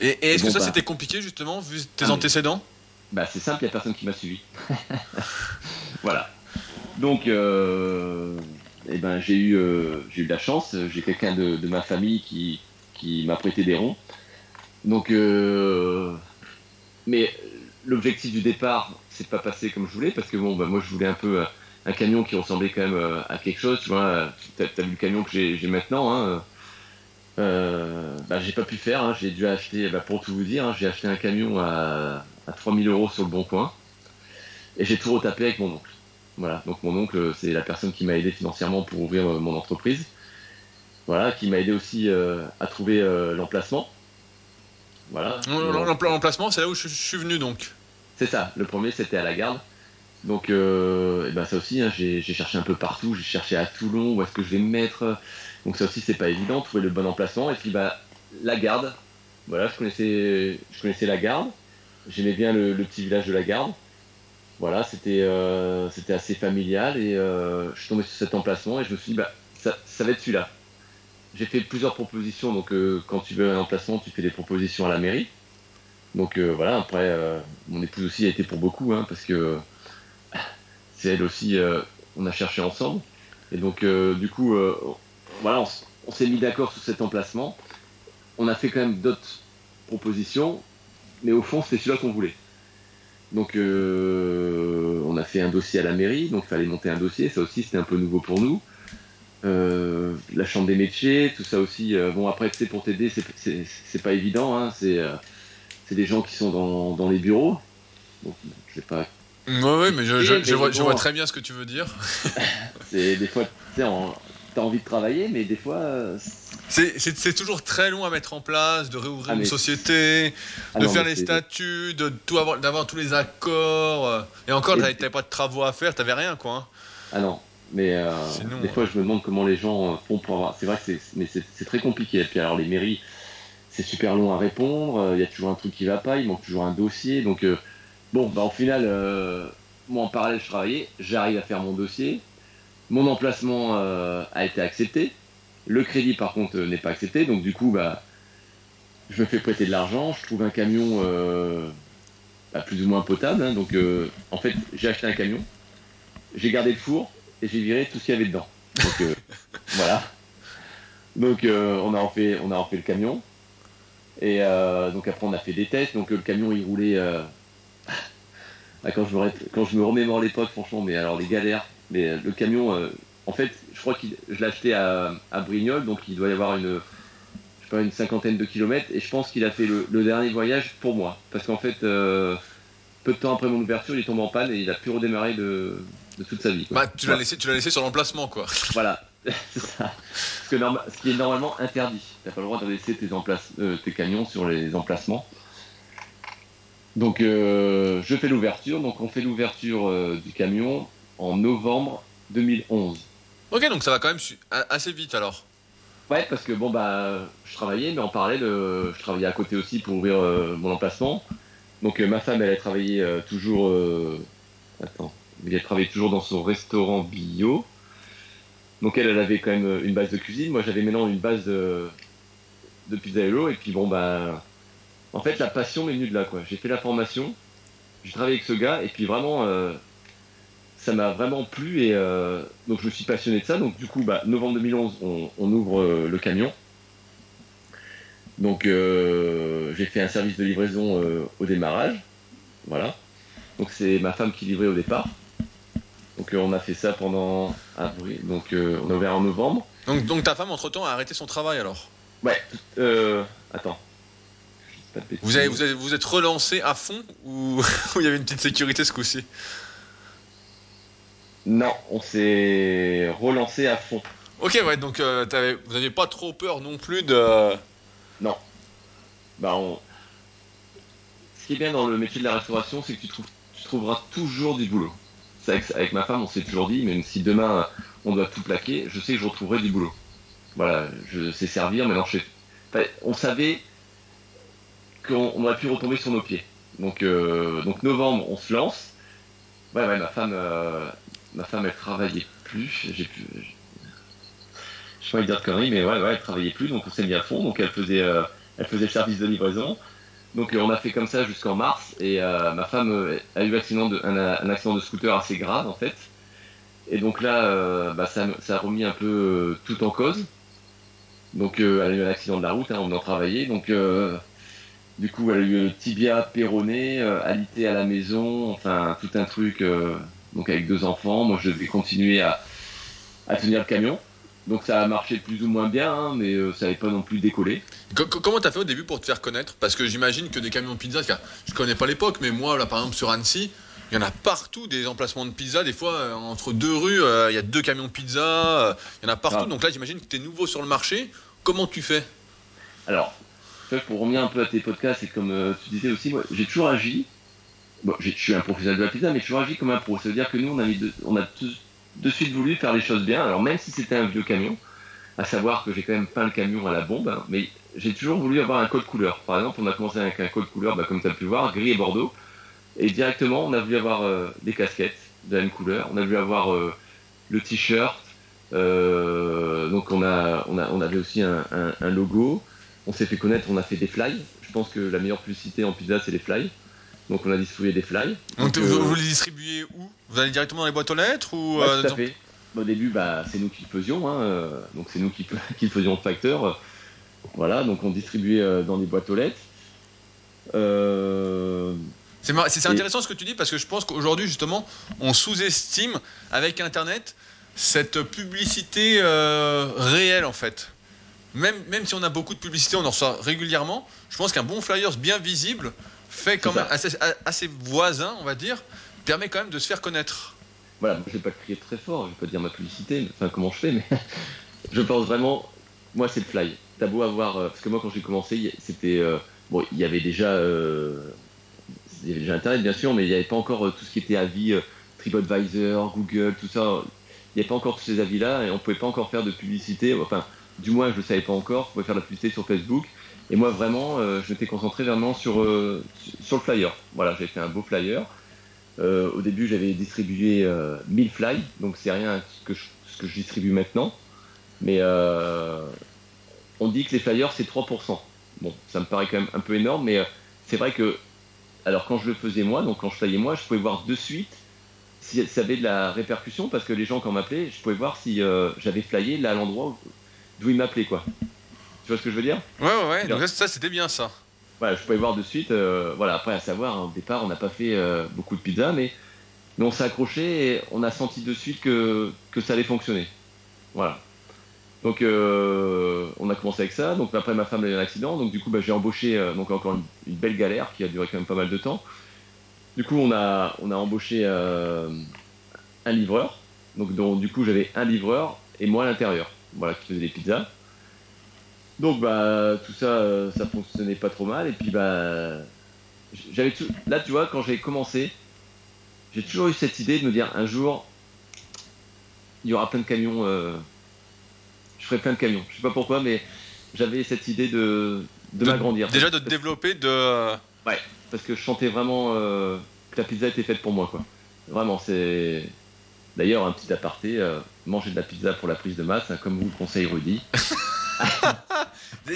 S1: Et, est-ce que ça bah c'était compliqué justement vu tes ah, antécédents?
S2: Bah c'est simple, il n'y a personne qui m'a suivi. voilà. Donc euh, eh ben, j'ai eu, euh, eu de la chance. J'ai quelqu'un de, ma famille qui, qui m'a prêté des ronds. Donc, euh, mais l'objectif du départ, c'est pas passé comme je voulais parce que bon, bah, moi je voulais un peu euh, un camion qui ressemblait quand même à quelque chose. Tu vois, t'as as vu le camion que j'ai maintenant. Hein, bah, j'ai pas pu faire. Hein. j'ai dû acheter, bah, pour tout vous dire, hein, j'ai acheté un camion à, à 3000 euros sur le bon coin et j'ai tout retapé avec mon oncle. Voilà, donc mon oncle, c'est la personne qui m'a aidé financièrement pour ouvrir euh, mon entreprise. Voilà, qui m'a aidé aussi euh, à trouver euh, l'emplacement.
S1: Voilà. L'emplacement, c'est là où je, suis venu donc.
S2: C'est ça. Le premier, c'était à la garde. Donc, et ben ça aussi, hein, j'ai cherché un peu partout. J'ai cherché à Toulon, où est-ce que je vais me mettre. Donc ça aussi, c'est pas évident, trouver le bon emplacement. Et puis, bah, la garde. Voilà, je connaissais, je connaissais la garde. J'aimais bien le, petit village de la garde voilà, c'était euh, assez familial et euh, je suis tombé sur cet emplacement et je me suis dit bah ça, ça va être celui-là. J'ai fait plusieurs propositions, donc euh, quand tu veux un emplacement, tu fais des propositions à la mairie. Donc voilà, après mon épouse aussi a été pour beaucoup, hein, parce que c'est elle aussi, on a cherché ensemble. Et donc du coup, voilà, on s'est mis d'accord sur cet emplacement. On a fait quand même d'autres propositions, mais au fond, c'était celui-là qu'on voulait. Donc euh, on a fait un dossier à la mairie, donc il fallait monter un dossier, ça aussi c'était un peu nouveau pour nous. Euh, la chambre des métiers, tout ça aussi. Euh, bon après c'est pour t'aider, c'est pas évident, hein, c'est des gens qui sont dans, dans les bureaux. Bon, je sais pas.
S1: Oui, mais je, je, vois, je, vois, très bien ce que tu veux dire.
S2: c'est des fois, tu sais, t'as envie de travailler, mais des fois. Euh,
S1: c'est toujours très long à mettre en place, de réouvrir ah, une société, ah de faire les statuts, de tout avoir, d'avoir tous les accords. Euh, et encore, t'avais pas de travaux à faire, t'avais rien, quoi. Hein.
S2: Ah non, mais euh, des fois, je me demande comment les gens font pour avoir. C'est vrai que c'est, très compliqué. Et puis alors, les mairies, c'est super long à répondre. Il y a toujours un truc qui va pas. Il manque toujours un dossier. Donc bon, bah, au final, moi en parallèle, je travaillais. J'arrive à faire mon dossier. Mon emplacement euh, a été accepté. Le crédit, par contre, euh, n'est pas accepté. Donc, du coup, bah, je me fais prêter de l'argent. Je trouve un camion euh, bah, plus ou moins potable. Hein. donc, en fait, j'ai acheté un camion. J'ai gardé le four et j'ai viré tout ce qu'il y avait dedans. Donc, voilà. Donc, on, a refait, on le camion. Et donc, après, on a fait des tests. Donc, le camion, il roulait. Ah, quand, je me, quand je me remémore l'époque, franchement, mais alors les galères, mais euh, le camion, euh, en fait, je crois que je l'ai acheté à, à, Brignoles, donc il doit y avoir une, je sais pas, une cinquantaine de kilomètres, et je pense qu'il a fait le, dernier voyage pour moi. Parce qu'en fait, euh, peu de temps après mon ouverture, il est tombé en panne et il a pu redémarrer de, toute sa vie.
S1: Bah, tu l'as laissé, tu l'as laissé sur l'emplacement, quoi.
S2: Voilà, c'est ça. Ce, que ce, qui est normalement interdit. Tu n'as pas le droit de laisser tes, tes camions sur les emplacements. Donc je fais l'ouverture, donc on fait l'ouverture du camion, en novembre 2011.
S1: Ok, donc ça va quand même assez vite alors.
S2: Ouais, parce que bon, bah, je travaillais, mais en parallèle, euh, je travaillais à côté aussi pour ouvrir euh, mon emplacement. Donc euh, ma femme, elle a travaillé toujours. Attends, elle a travaillé toujours dans son restaurant bio. Donc elle, elle avait quand même une base de cuisine. Moi, j'avais maintenant une base de, de pizzaello. Et puis bon, bah, en fait, la passion m'est venue de là, quoi. J'ai fait la formation, j'ai travaillé avec ce gars, et puis vraiment ça m'a vraiment plu et euh, donc je suis passionné de ça. Donc du coup, bah, novembre 2011, on, on ouvre euh, le camion. Donc euh, j'ai fait un service de livraison euh, au démarrage. Voilà. Donc c'est ma femme qui livrait au départ. Donc on a fait ça pendant avril. Donc on a ouvert en novembre.
S1: Donc, donc ta femme, entre-temps, a arrêté son travail alors?
S2: Ouais. Euh, attends.
S1: Vous, avez, vous, avez- vous êtes relancé à fond ou il y avait une petite sécurité ce coup-ci?
S2: Non, on s'est relancé à fond.
S1: Ok, ouais, donc euh, vous n'aviez pas trop peur non plus de.
S2: Non. Bah, on... Ce qui est bien dans le métier de la restauration, c'est que tu, trouves, tu trouveras toujours du boulot. C'est avec, avec ma femme, on s'est toujours dit, même si demain on doit tout plaquer, je sais que je retrouverai du boulot. Voilà, je sais servir, maintenant je sais. Enfin, on savait qu'on on aurait pu retomber sur nos pieds. Donc, euh, donc novembre, on se lance. Ouais, ouais, ma femme, euh, ma femme, elle travaillait plus. J'ai plus. Je sais pas dire de conneries, mais ouais, ouais, elle travaillait plus, donc on s'est mis à fond. Donc elle faisait, euh, elle faisait le service de livraison. Donc euh, on a fait comme ça jusqu'en mars. Et euh, ma femme euh, a eu accident de, un, accident de scooter assez grave en fait. Et donc là, euh, bah, ça, a remis un peu euh, tout en cause. Donc euh, elle a eu un accident de la route, hein, on en travaillait. Donc euh, du coup, elle a eu tibia péroné, euh, alité à la maison, enfin tout un truc. Donc avec deux enfants, moi je devais continuer à, à tenir le camion. Donc ça a marché plus ou moins bien, hein, mais euh, ça n'avait pas non plus décollé.
S1: Co- co- comment t'as fait au début pour te faire connaître? Parce que j'imagine que des camions de pizza, je connais pas l'époque, mais moi, là, par exemple, sur Annecy, il y en a partout des emplacements de pizza. Des fois, euh, entre deux rues, euh, il y a deux camions de pizza. Il y en a partout.
S2: Ah.
S1: Donc là, j'imagine que tu es nouveau sur le marché. Comment tu fais?
S2: Alors, pour revenir un peu à tes podcasts et comme tu disais aussi, moi j'ai toujours agi. Bon, je suis un professionnel de la pizza, mais j'ai toujours agi comme un pro. Ça veut dire que nous, on a, de, tout- de suite voulu faire les choses bien. Alors même si c'était un vieux camion, à savoir que j'ai quand même peint le camion à la bombe, hein, mais j'ai toujours voulu avoir un code couleur. Par exemple, on a commencé avec un code couleur, bah, comme tu as pu voir, gris et bordeaux. Et directement, on a voulu avoir euh, des casquettes de la même couleur. On a voulu avoir euh, le t-shirt. Euh, donc on a, on avait aussi un, un- un logo. On s'est fait connaître, on a fait des fly. Je pense que la meilleure publicité en pizza, c'est les fly. Donc on a distribué des fly.
S1: Donc,
S2: Donc,
S1: vous,
S2: euh,
S1: vous les distribuez où? Vous allez directement dans les boîtes aux lettres ou
S2: Ouais,
S1: euh,
S2: tout à
S1: dans-
S2: fait. Au début, bah, c'est nous qui le faisions, hein, euh, donc c'est nous qui, qui le faisions au facteur. Voilà, donc on distribuait dans des boîtes aux lettres. Euh,
S1: C'est mar-
S2: Et-
S1: intéressant ce que tu dis parce que je pense qu'aujourd'hui justement on sous-estime avec Internet cette publicité euh, réelle en fait. Même, même si on a beaucoup de publicité, on en reçoit régulièrement, je pense qu'un bon flyers bien visible fait quand même
S2: ça.
S1: assez, assez voisin, on va dire, permet quand même de se faire connaître.
S2: voilà, je vais pas crier très fort, je vais pas dire ma publicité, mais- enfin comment je fais, mais je pense vraiment, moi c'est le fly. T'as beau avoir, euh, parce que moi quand j'ai commencé, c'était, euh, bon, il y avait déjà, euh, il y avait déjà Internet bien sûr, mais il n'y avait pas encore euh, tout ce qui était avis, TripAdvisor, Google, tout ça. Il n'y avait pas encore tous ces avis-là et on pouvait pas encore faire de publicité. Enfin, du moins je ne savais pas encore. Je pouvais faire de la publicité sur Facebook. Et moi vraiment, euh, je m'étais concentré vraiment sur euh, sur le flyer. Voilà, j'ai fait un beau flyer. Euh, au début, j'avais distribué euh, 1000 fly, donc c'est rien ce que je, que je distribue maintenant. Mais euh, on dit que les flyers c'est 3%. Bon, ça me paraît quand même un peu énorme, mais euh, c'est vrai que alors quand je le faisais moi, donc quand je flyais moi, je pouvais voir de suite si ça avait de la répercussion parce que les gens quand m'appelaient, je pouvais voir si euh, j'avais flyé là à l'endroit où- d'où ils m'appelaient quoi. Tu vois ce que je veux dire
S1: Ouais, ouais, ouais. Donc ça, c'était bien ça.
S2: Voilà, je pouvais voir de suite. euh, voilà, après à savoir, hein, au départ, on n'a pas fait euh, beaucoup de pizza, mais, mais on s'est accroché et on a senti de suite que, que ça allait fonctionner. Voilà. Donc euh, on a commencé avec ça. Donc après ma femme a eu un accident, donc du coup bah, j'ai embauché donc encore une, une belle galère qui a duré quand même pas mal de temps. Du coup on a on a embauché un livreur. Donc dont, du coup j'avais un livreur et moi à l'intérieur. Voilà qui faisait des pizzas. Donc bah tout ça euh, ça fonctionnait pas trop mal. Et puis bah j'avais tout là tu vois quand j'ai commencé j'ai toujours eu cette idée de me dire un jour il y aura plein de camions euh, je ferai plein de camions. Je sais pas pourquoi mais j'avais cette idée de de,
S1: De-
S2: m'agrandir.
S1: Déjà de te
S2: parce,
S1: développer, de.
S2: parce que je sentais vraiment euh, que la pizza était faite pour moi quoi. Vraiment c'est d'ailleurs un petit aparté manger de la pizza pour la prise de masse hein, comme vous le conseille Rudy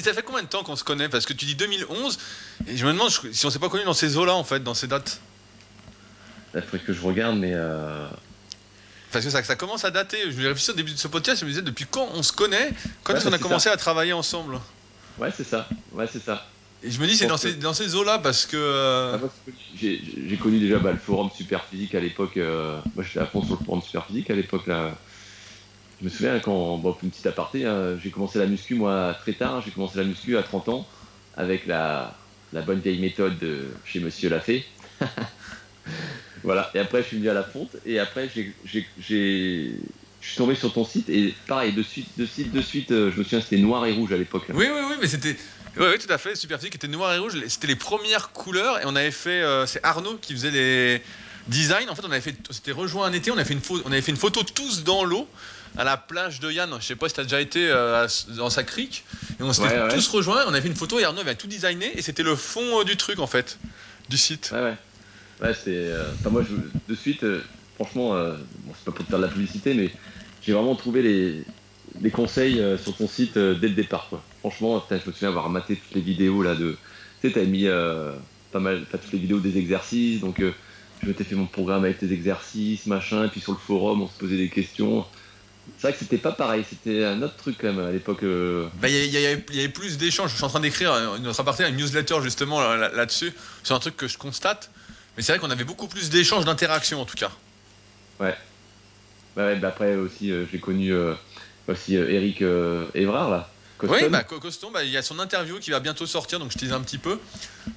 S1: ça fait combien de temps qu'on se connaît? Parce que tu dis 2011, et je me demande si on s'est pas connu dans ces eaux-là en fait, dans ces dates.
S2: il faudrait que je regarde mais euh,
S1: Parce que ça, ça commence à dater. Je me réfléchis au début de ce podcast, je me disais depuis quand on se connaît? Quand
S2: Ouais,
S1: est-ce qu'on
S2: bah,
S1: a commencé
S2: ça.
S1: à travailler ensemble?
S2: Ouais, c'est ça. Ouais, c'est ça.
S1: Et je me dis c'est dans
S2: pense
S1: ces,
S2: que-
S1: dans ces eaux-là parce que. euh,
S2: Ah, J'ai connu déjà bah, le forum super physique à l'époque. euh, moi, j'étais à fond sur le forum super physique à l'époque. Là. Je me souviens quand, bon, une petite aparté, hein, j'ai commencé la muscu moi très tard. J'ai commencé la muscu à 30 ans avec la, la bonne vieille méthode de chez Monsieur Lafay. voilà. Et après, je suis venu à la fonte. Et après, je suis tombé sur ton site. Et pareil, de suite, de suite, de suite, euh, je me souviens, c'était noir et rouge à l'époque.
S1: Oui, oui, oui, mais c'était. Oui, oui, tout à fait. Super Physique était noir et rouge. C'était les premières couleurs et on avait fait. euh, c'est Arnaud qui faisait les designs. En fait, on avait fait. C'était rejoint un été. On avait fait une. On avait fait une photo tous dans l'eau à la plage de Yann. Je sais pas si t'as déjà été euh, dans sa crique. Et on s'était
S2: Ouais, ouais.
S1: tous rejoints. On avait fait une photo et Arnaud avait tout designé et c'était le fond euh, du truc en fait, du site.
S2: Ouais, ouais. Ouais, c'est. euh, Enfin, moi, je, de suite, franchement, bon, c'est pas pour te faire de la publicité, mais j'ai vraiment trouvé les, les conseils sur ton site dès le départ, quoi. Franchement, putain, je me souviens avoir maté toutes les vidéos là de. Tu sais, t'avais mis pas mal, pas toutes les vidéos des exercices, donc je m'étais fait mon programme avec tes exercices, machin, et puis sur le forum, on se posait des questions. C'est vrai que c'était pas pareil, c'était un autre truc quand même à l'époque. euh,
S1: Bah, il y, avait- il y avait plus d'échanges. Je suis en train d'écrire euh, notre aparté, une newsletter justement là- là- là-dessus. C'est un truc que je constate. Mais c'est vrai qu'on avait beaucoup plus d'échanges, d'interactions en tout cas.
S2: Ouais. Bah ouais, bah après aussi, euh, j'ai connu euh, aussi Eric Évrard là.
S1: Oui, bah, Co- Coston, bah, il y a son interview qui va bientôt sortir, donc je tease un petit peu,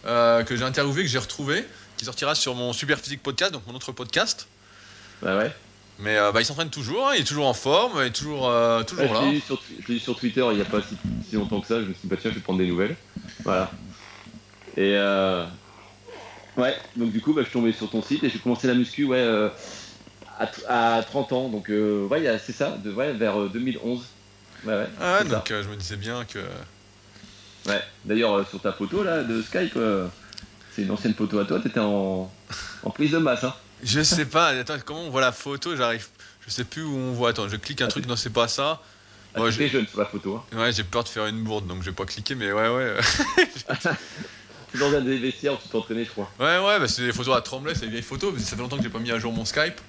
S1: que j'ai interviewé, que j'ai retrouvé, qui sortira sur mon Super Physique Podcast, donc mon autre podcast.
S2: Bah ouais.
S1: Mais euh, bah, il s'entraîne toujours, hein, il est toujours en forme, il est toujours, euh, toujours
S2: Ouais, je
S1: là.
S2: eu sur, je l'ai eu sur Twitter il n'y a pas si, si longtemps que ça. Je me suis dit, bah tiens, je vais prendre des nouvelles. Voilà. Et euh, ouais, donc du coup, bah, je suis tombé sur ton site et j'ai commencé la muscu ouais, euh, à, t- à 30 ans. Donc euh, ouais, c'est ça, de, ouais, vers euh, 2011. Ouais, ouais.
S1: Ah, donc euh, je me disais bien que.
S2: Ouais. D'ailleurs, euh, sur ta photo là de Skype, c'est une ancienne photo à toi, t'étais en, en prise de masse. Hein.
S1: Je sais pas, attends, comment on voit la photo J'arrive. Je sais plus où on voit. Attends, je clique un
S2: Ah,
S1: truc, non, c'est pas ça.
S2: Ah,
S1: Ouais, j'ai-
S2: jeune sur la photo. Hein.
S1: Ouais, j'ai peur de faire une bourde, donc je vais pas cliquer, mais ouais, ouais.
S2: C'est dans un des vestiaires où tu t'entraînais, je crois.
S1: Ouais, ouais, bah, c'est des photos à Tremblay, c'est des vieilles photos, ça fait longtemps que j'ai pas mis à jour mon Skype.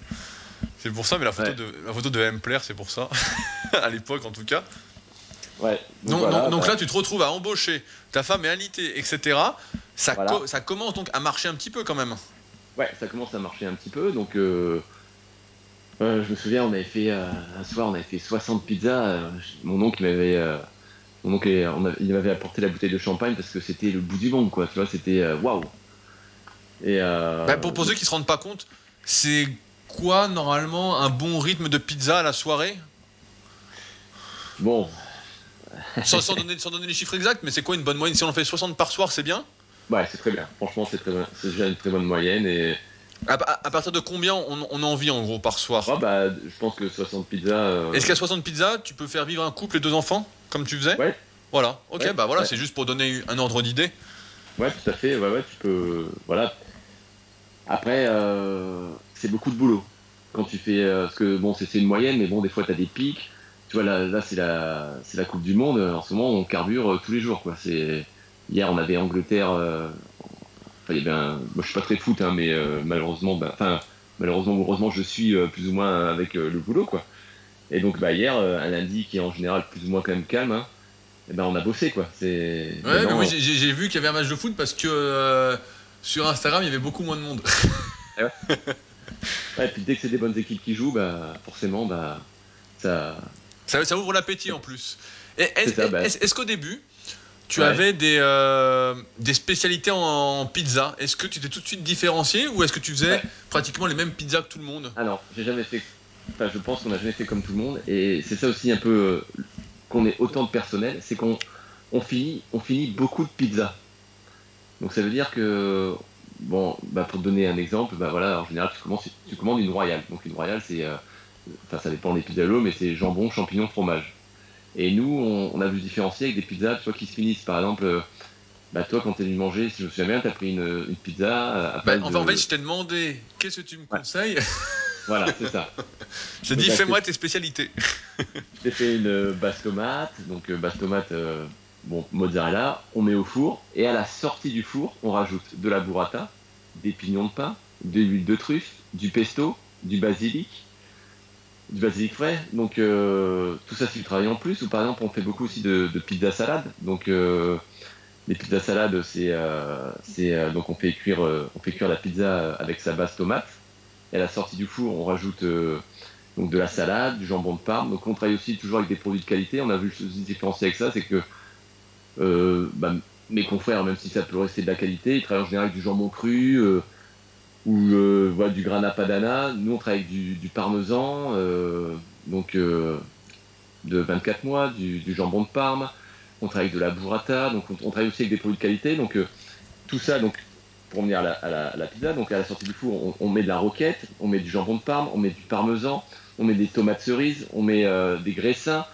S1: C'est pour ça, mais la photo
S2: Ouais.
S1: de la photo de c'est pour ça. à l'époque, en tout cas.
S2: Ouais.
S1: Donc,
S2: voilà,
S1: donc- donc
S2: bah,
S1: là, tu te retrouves à embaucher, ta femme est alitée, etc. Ça,
S2: Voilà.
S1: co- ça commence donc à marcher un petit peu quand même.
S2: Ouais, ça commence à marcher un petit peu. Donc, euh, euh, je me souviens, on avait fait euh, un soir, on avait fait 60 pizzas. mon oncle m'avait, mon oncle, on avait- il m'avait apporté la bouteille de champagne parce que c'était le bout du monde, quoi. Tu vois, c'était waouh. Et euh,
S1: Bah, pour, pour ceux qui se rendent pas compte, c'est quoi normalement un bon rythme de pizza à la soirée?
S2: Bon,
S1: sans, sans donner, sans donner les chiffres exacts, mais c'est quoi une bonne moyenne? Si on en fait 60 par soir, c'est bien?
S2: Ouais, c'est très bien. Franchement, c'est très, c'est déjà une très bonne moyenne. Et
S1: à, à- à partir de combien on, on en vit en gros par soir
S2: ah, bah, je pense que 60 pizzas. euh,
S1: Est-ce qu'à 60 pizzas, tu peux faire vivre un couple et deux enfants, comme tu faisais
S2: Ouais.
S1: Voilà, ok,
S2: Ouais,
S1: bah voilà,
S2: ouais.
S1: c'est juste pour donner un ordre d'idée.
S2: Ouais, tout à fait. Ouais, ouais, tu peux. Voilà. Après, euh, c'est beaucoup de boulot. Quand tu fais. euh, parce que bon, c'est une moyenne, mais bon, des fois, tu as des pics. Tu vois, là, là c'est la, la Coupe du Monde. En ce moment, on carbure euh, tous les jours, quoi. C'est. Hier, on avait Angleterre. euh, Enfin, il y avait un. Moi, je suis pas très foot, hein, mais euh, malheureusement, bah, enfin, malheureusement heureusement, je suis euh, plus ou moins avec le boulot, quoi. Et donc, bah, hier, un lundi qui est en général plus ou moins quand même calme, hein, eh ben, on a bossé, quoi. C'est.
S1: Ouais, mais
S2: maintenant,
S1: moi j'ai- vu qu'il y avait un match de foot parce que sur Instagram il y avait beaucoup moins de monde.
S2: Ouais, et puis dès que c'est des bonnes équipes qui jouent, bah, forcément, bah, ça.
S1: Ça, ça ouvre l'appétit en plus. Et Est-ce
S2: C'est ça, bah.
S1: est-ce- est-ce qu'au début, tu
S2: Ouais.
S1: avais des, euh, des spécialités en, en pizza Est-ce que tu t'es tout de suite différencié ou est-ce que tu faisais
S2: Ouais.
S1: pratiquement les mêmes pizzas que tout le monde?
S2: Ah non, j'ai jamais fait. Enfin, je pense qu'on n'a jamais fait comme tout le monde, et c'est ça aussi un peu euh, qu'on ait autant de personnel, c'est qu'on on finit, on finit beaucoup de pizzas. Donc ça veut dire que, bon, bah, pour te donner un exemple, bah voilà, en général, tu, commences, tu commandes une royale. Donc une royale, c'est, euh, enfin ça dépend des pizzas l'eau, mais c'est jambon, champignons, fromage. Et nous, on, on a voulu différencier avec des pizzas, tu vois, qui se finissent. Par exemple, euh, bah toi, quand t'es venu manger, si je me souviens bien, t'as pris une, une pizza euh, à
S1: Bah, Enfin, en
S2: de-
S1: fait, je t'ai demandé qu'est-ce que tu me
S2: Ouais.
S1: conseilles?
S2: Voilà, c'est ça.
S1: Je t'ai dit fais-moi tes spécialités.
S2: Je t'ai fait une basse tomate, donc euh, basse tomate, euh, bon, mozzarella, on met au four, et à la sortie du four, on rajoute de la burrata, des pignons de pain, de l'huile de truffe, du pesto, du basilic, du basilic frais. Donc tout ça c'est du travail en plus. Ou par exemple on fait beaucoup aussi de, de pizza salade. Donc les pizzas salades c'est c'est donc on fait cuire on fait cuire la pizza avec sa base tomate. Et à la sortie du four on rajoute donc de la salade, du jambon de Parme. Donc on travaille aussi toujours avec des produits de qualité. On a vu une différencier avec ça, c'est que euh, bah, mes confrères, même si ça peut rester de la qualité, ils travaillent en général avec du jambon cru euh, ou euh, du grana padana. Nous, on travaille avec du, parmesan, donc de 24 mois, du, jambon de Parme. On travaille avec de la burrata, donc on, travaille aussi avec des produits de qualité. Donc tout ça, donc pour venir à la, pizza, donc à la sortie du four, on, met de la roquette, on met du jambon de Parme, on met du parmesan, on met des tomates cerises, on met des graissins.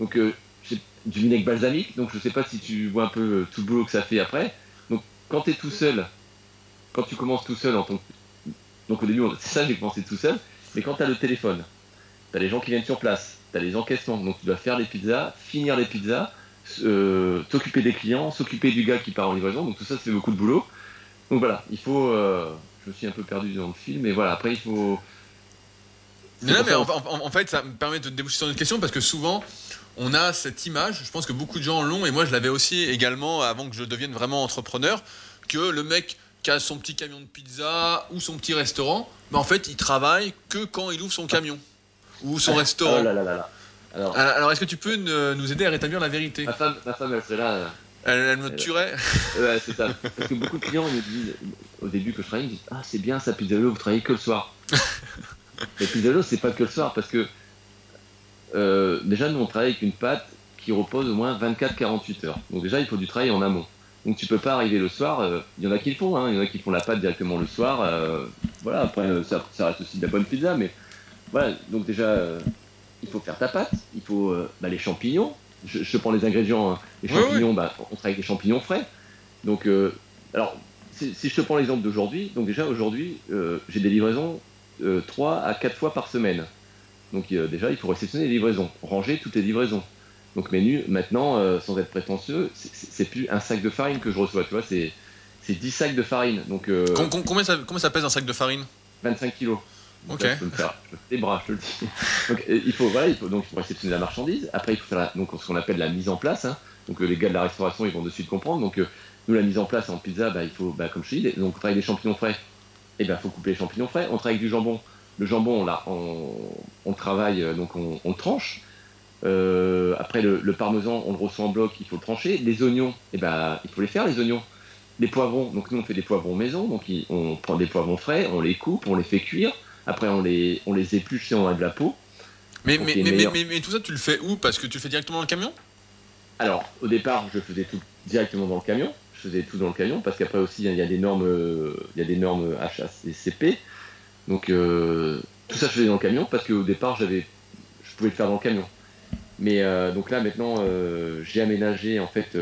S2: Donc du vinaigre balsamique, donc je sais pas si tu vois un peu euh, tout le boulot que ça fait après. Donc quand tu es tout seul, quand tu commences tout seul en Donc au début, c'est ça, j'ai commencé tout seul, mais quand tu as le téléphone, tu as les gens qui viennent sur place, tu as les encaissements, donc tu dois faire les pizzas, finir les pizzas, euh, t'occuper des clients, s'occuper du gars qui part en livraison, donc tout ça, c'est beaucoup de boulot. Donc voilà, il faut... Euh, je me suis un peu perdu dans le film, mais voilà, après il faut...
S1: Non, mais en, en, fait, ça me permet de déboucher sur une question parce que souvent, on a cette image, je pense que beaucoup de gens l'ont, et moi je l'avais aussi également avant que je devienne vraiment entrepreneur, que le mec qui a son petit camion de pizza ou son petit restaurant, bah en fait il travaille que quand il ouvre son camion ou son restaurant.
S2: Oh
S1: alors, Alors est-ce que tu peux nous aider à rétablir la vérité?
S2: Ma femme, ma femme, elle serait là. Euh,
S1: elle, me tuerait?
S2: Ouais, c'est ça. Parce que beaucoup de clients me disent, au début que je travaille, ils me disent Ah, c'est bien ça, Pizzalo, vous travaillez que le soir. Mais Pizzalo, c'est pas que le soir, parce que euh, déjà, nous, on travaille avec une pâte qui repose au moins 24-48 heures. Donc déjà, il faut du travail en amont. Donc tu peux pas arriver le soir. Euh, il y en a qui le font. Hein, il y en a qui font la pâte directement le soir. Euh, voilà. Après, ça, reste aussi de la bonne pizza, mais voilà. Donc déjà, il faut faire ta pâte. Il faut bah, les champignons. Je, je, prends les ingrédients. Hein. Les champignons, Bah, on travaille avec des champignons frais. Donc, alors, si, si, je te prends l'exemple d'aujourd'hui, donc déjà aujourd'hui, j'ai des livraisons 3 à 4 fois par semaine. Donc euh, déjà, il faut réceptionner les livraisons, ranger toutes les livraisons. Donc menu, maintenant, euh, sans être prétentieux, c'est plus un sac de farine que je reçois, tu vois, c'est 10 sacs de farine. Donc,
S1: euh, combien, ça, ça pèse un sac de farine?
S2: 25 kilos.
S1: ok.
S2: je peux me faire des bras, je te le dis. Donc il faut, voilà, il faut, donc, il faut réceptionner la marchandise. Après, il faut faire donc, ce qu'on appelle la mise en place. Hein. Donc les gars de la restauration, ils vont de suite comprendre. Donc nous, la mise en place en pizza, bah, il faut, bah, comme je dis, donc on travaille des champignons frais. Et eh ben, faut couper les champignons frais. On travaille avec du jambon. Le jambon, on, on, travaille, euh, donc on, le tranche. Euh, après, le, parmesan, on le reçoit en bloc, il faut le trancher. Les oignons, eh ben, il faut les faire, les oignons. Les poivrons, donc nous, on fait des poivrons maison, donc on prend des poivrons frais, on les coupe, on les fait cuire. Après, on les, on les épluche si on a de la peau.
S1: Mais, mais, mais, mais, tout ça, tu le fais où? Parce que tu le fais directement dans le camion?
S2: Alors, au départ, je faisais tout directement dans le camion. Je faisais tout dans le camion parce qu'après aussi, il y a des normes, il y a des normes HACCP. Donc euh, tout ça je faisais dans le camion parce qu'au départ j'avais, je pouvais le faire dans le camion. Mais euh, donc là maintenant euh, j'ai aménagé en fait,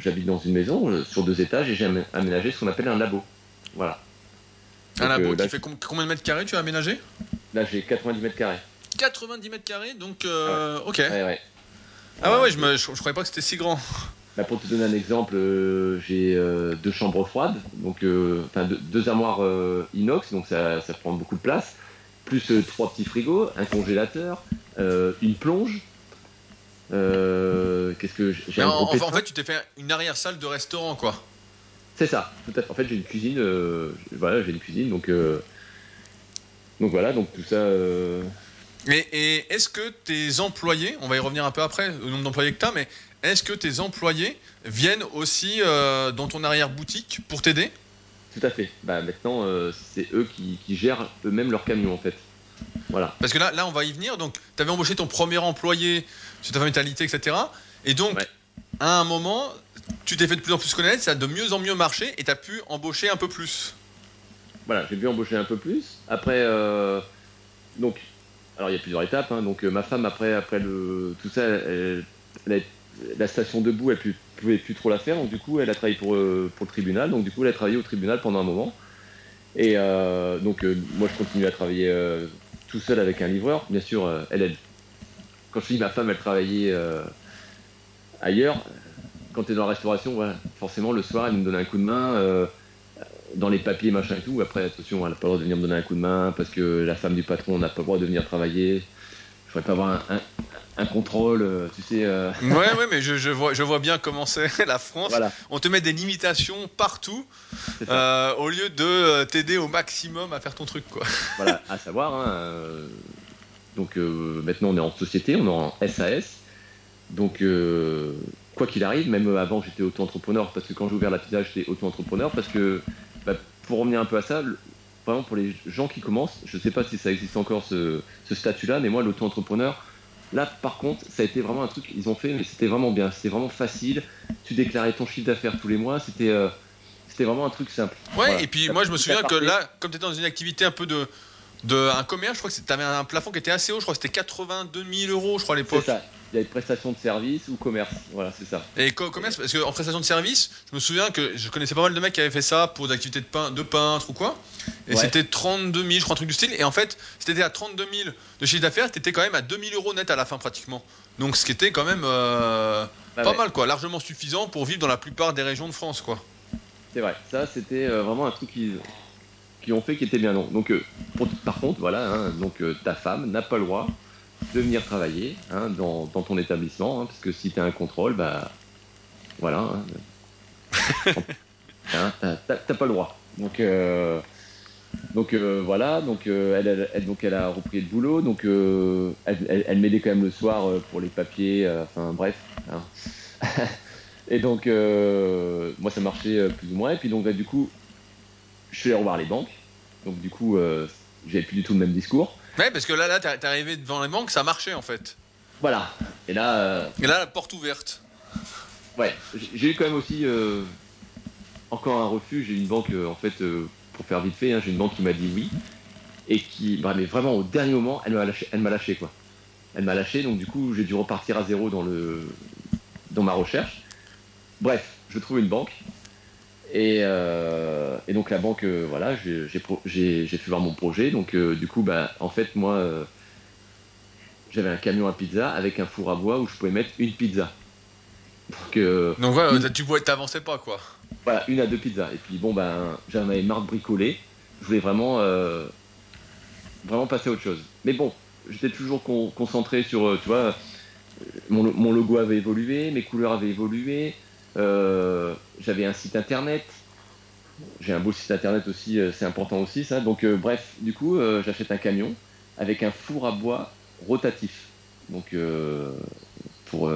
S2: j'habite dans une maison sur deux étages et j'ai aménagé ce qu'on appelle un labo. Voilà.
S1: Un labo qui fait combien de mètres carrés tu as aménagé?
S2: Là j'ai 90 mètres carrés.
S1: 90 mètres carrés donc ah ok.
S2: Ouais,
S1: Ah ouais, ouais je, me, je, je, croyais pas que c'était si grand.
S2: Bah, pour te donner un exemple, euh, j'ai euh, deux chambres froides, donc euh, enfin deux, armoires inox, donc ça, ça, prend beaucoup de place, plus trois petits frigos, un congélateur, une plonge. Qu'est-ce que j'ai
S1: en, en, fait, tu t'es fait une arrière salle de restaurant, quoi.
S2: C'est ça, tout à fait. En fait, j'ai une cuisine, voilà, j'ai une cuisine, donc donc voilà, donc tout ça.
S1: Et, et est-ce que tes employés, on va y revenir un peu après, le nombre d'employés que tu as, mais est-ce que tes employés viennent aussi euh, dans ton arrière-boutique pour t'aider?
S2: Tout à fait. Bah, maintenant, euh, c'est eux qui, gèrent eux-mêmes leur camion en fait. Voilà.
S1: Parce que là, là, on va y venir. Donc, tu avais embauché ton premier employé sur ta mentalité, etc. Et donc, à un moment, tu t'es fait de plus en plus connaître, ça a de mieux en mieux marché et tu as pu embaucher un peu plus.
S2: Voilà, j'ai pu embaucher un peu plus. Après, euh, donc, alors il y a plusieurs étapes. Hein. Donc, ma femme, après, après le, tout ça, elle, elle a la station debout, elle ne pouvait plus trop la faire, donc du coup, elle a travaillé pour, euh, pour le tribunal, donc du coup, elle a travaillé au tribunal pendant un moment. Et euh, donc, euh, moi, je continue à travailler tout seul avec un livreur. Bien sûr, elle, elle, quand je dis ma femme, elle travaillait ailleurs. Quand tu es dans la restauration, voilà, forcément, le soir, elle me donne un coup de main dans les papiers, machin et tout. Après, attention, elle n'a pas le droit de venir me donner un coup de main parce que la femme du patron n'a pas le droit de venir travailler. faudrait pas avoir un, un contrôle, euh, tu sais. Euh.
S1: Ouais, ouais, mais je, je, vois, je vois bien comment c'est la France.
S2: Voilà.
S1: On te met des limitations partout euh, au lieu de t'aider au maximum à faire ton truc, quoi.
S2: Voilà, à savoir. Hein, donc maintenant, on est en société, on est en SAS. Donc, quoi qu'il arrive, même avant, j'étais auto-entrepreneur parce que quand j'ai ouvert la pizza, j'étais auto-entrepreneur parce que, bah, pour revenir un peu à ça, vraiment pour les gens qui commencent, je ne sais pas si ça existe encore ce, ce statut-là, mais moi, l'auto-entrepreneur, Là, par contre, ça a été vraiment un truc qu'ils ont fait, mais c'était vraiment bien. C'était vraiment facile. Tu déclarais ton chiffre d'affaires tous les mois. C'était euh, c'était vraiment un truc simple.
S1: Ouais, et puis moi, je me souviens que là, comme tu étais dans une activité un peu de, de un commerce, je crois que tu avais un plafond qui était assez haut. Je crois que c'était 82 000 euros, je crois, à l'époque.
S2: C'est ça il y avait prestation de service ou commerce. Voilà, c'est ça.
S1: Et commerce, parce qu'en prestation de service, je me souviens que je connaissais pas mal de mecs qui avaient fait ça pour des activités de, pein, de peintre ou quoi. Et c'était 32 000, je crois, un truc du style. Et en fait, si t'étais à 32 000 de chiffre d'affaires, t'étais quand même à 2 000 euros net à la fin pratiquement. Donc ce qui était quand même euh, bah pas mal, quoi. Largement suffisant pour vivre dans la plupart des régions de France, quoi.
S2: C'est vrai. Ça, c'était euh, vraiment un truc qui qui ont fait qui était bien long. Donc, euh, par contre, voilà, hein, donc ta femme n'a pas le droit de venir travailler hein, dans, ton établissement, hein, parce que si tu as un contrôle, bah voilà, t'as pas le droit. Donc, euh, donc euh, voilà, donc, euh, elle, elle, donc elle a repris le boulot, donc elle, elle, m'aidait quand même le soir pour les papiers, enfin bref. et donc moi ça marchait plus ou moins, et puis donc bah, du coup je suis allé revoir les banques, donc du coup j'avais plus du tout le même discours.
S1: Ouais, parce que là, là, t'es arrivé devant les banques, ça marchait en fait.
S2: Voilà. Et là. Euh,
S1: Et là, la porte ouverte.
S2: Ouais, j'ai eu quand même aussi euh, encore un refus. J'ai une banque, euh, en fait, pour faire vite fait, hein, j'ai une banque qui m'a dit oui. Et qui, bah, mais vraiment au dernier moment, elle m'a lâché, elle m'a lâché quoi. Elle m'a lâché, donc du coup, j'ai dû repartir à zéro dans le dans ma recherche. Bref, je trouve une banque euh, et, donc la banque, euh, voilà, j'ai fait voir mon projet. Donc euh, du coup, bah, en fait, moi, j'avais un camion à pizza avec un four à bois où je pouvais mettre une pizza.
S1: Donc, donc voilà, tu t'avançais pas quoi.
S2: Voilà, une à deux pizzas. Et puis bon, ben, j'en avais marre de bricoler. Je voulais vraiment, vraiment passer à autre chose. Mais bon, j'étais toujours concentré sur, tu vois, mon, logo avait évolué, mes couleurs avaient évolué. Euh, j'avais un site internet. J'ai un beau site internet aussi, euh, c'est important aussi ça. Donc euh, bref, du coup, j'achète un camion avec un four à bois rotatif. Donc pour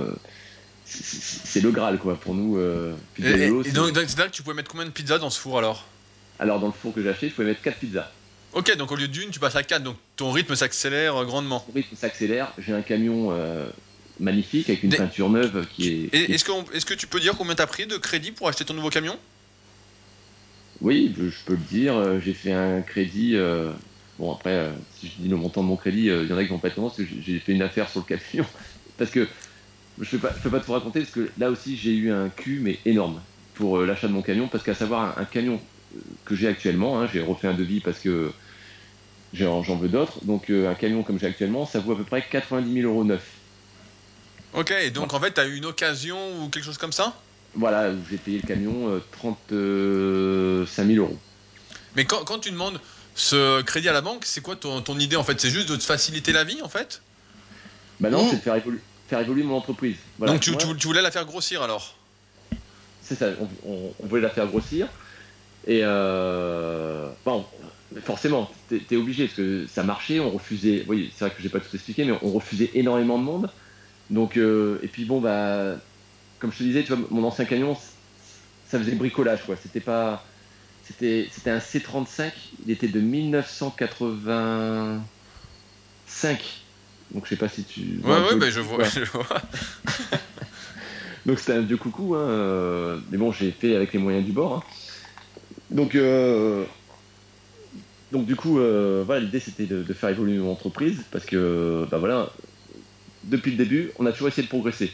S2: c'est le Graal quoi pour nous.
S1: et, donc, c'est que tu pouvais mettre combien de pizzas dans ce four alors?
S2: Alors dans le four que j'ai acheté, je pouvais mettre 4 pizzas.
S1: Ok, donc au lieu d'une, tu passes à 4, donc ton rythme s'accélère grandement.
S2: Mon rythme s'accélère, j'ai un camion magnifique avec une peinture neuve qui
S1: est. Est-ce que, est que tu peux dire combien tu as pris de crédit pour acheter ton nouveau camion?
S2: Oui, je peux le dire. Euh, j'ai fait un crédit. Euh, bon, après, euh, si je dis le montant de mon crédit, il y en a qui vont pas être parce que j'ai fait une affaire sur le camion. parce que je ne peux, peux, pas te raconter, parce que là aussi, j'ai eu un cul, mais énorme, pour l'achat de mon camion. Parce qu'à savoir, un, camion que j'ai actuellement, hein, j'ai refait un devis parce que j'en veux d'autres. Donc, un camion comme j'ai actuellement, ça vaut à peu près 90 000 euros neuf.
S1: Ok, donc en fait, tu as eu une occasion ou quelque chose comme ça
S2: Voilà, j'ai payé le camion 35 euh, 000 euros.
S1: Mais quand, quand, tu demandes ce crédit à la banque, c'est quoi ton, ton, idée en fait? C'est juste de te faciliter la vie en fait?
S2: Bah non, c'est de faire, faire, évoluer mon entreprise.
S1: donc tu, tu, voulais la faire grossir alors?
S2: C'est ça, on, voulait la faire grossir. Et euh, bon, forcément, t'es es obligé parce que ça marchait, on refusait. Oui, c'est vrai que j'ai pas tout expliqué, mais on refusait énormément de monde. Donc, euh, et puis bon, bah, comme je te disais, tu vois, mon ancien camion, ça faisait bricolage, quoi. C'était pas. C'était, c'était un C35, il était de 1985. Donc je sais pas si tu.
S1: Ouais, ouais, bah, je vois. Je vois.
S2: Donc c'était un vieux coucou, hein, euh, mais bon, j'ai fait avec les moyens du bord. Hein. Donc, euh, donc du coup, voilà, l'idée c'était de, de, faire évoluer mon entreprise parce que, bah voilà, depuis le début, on a toujours essayé de progresser.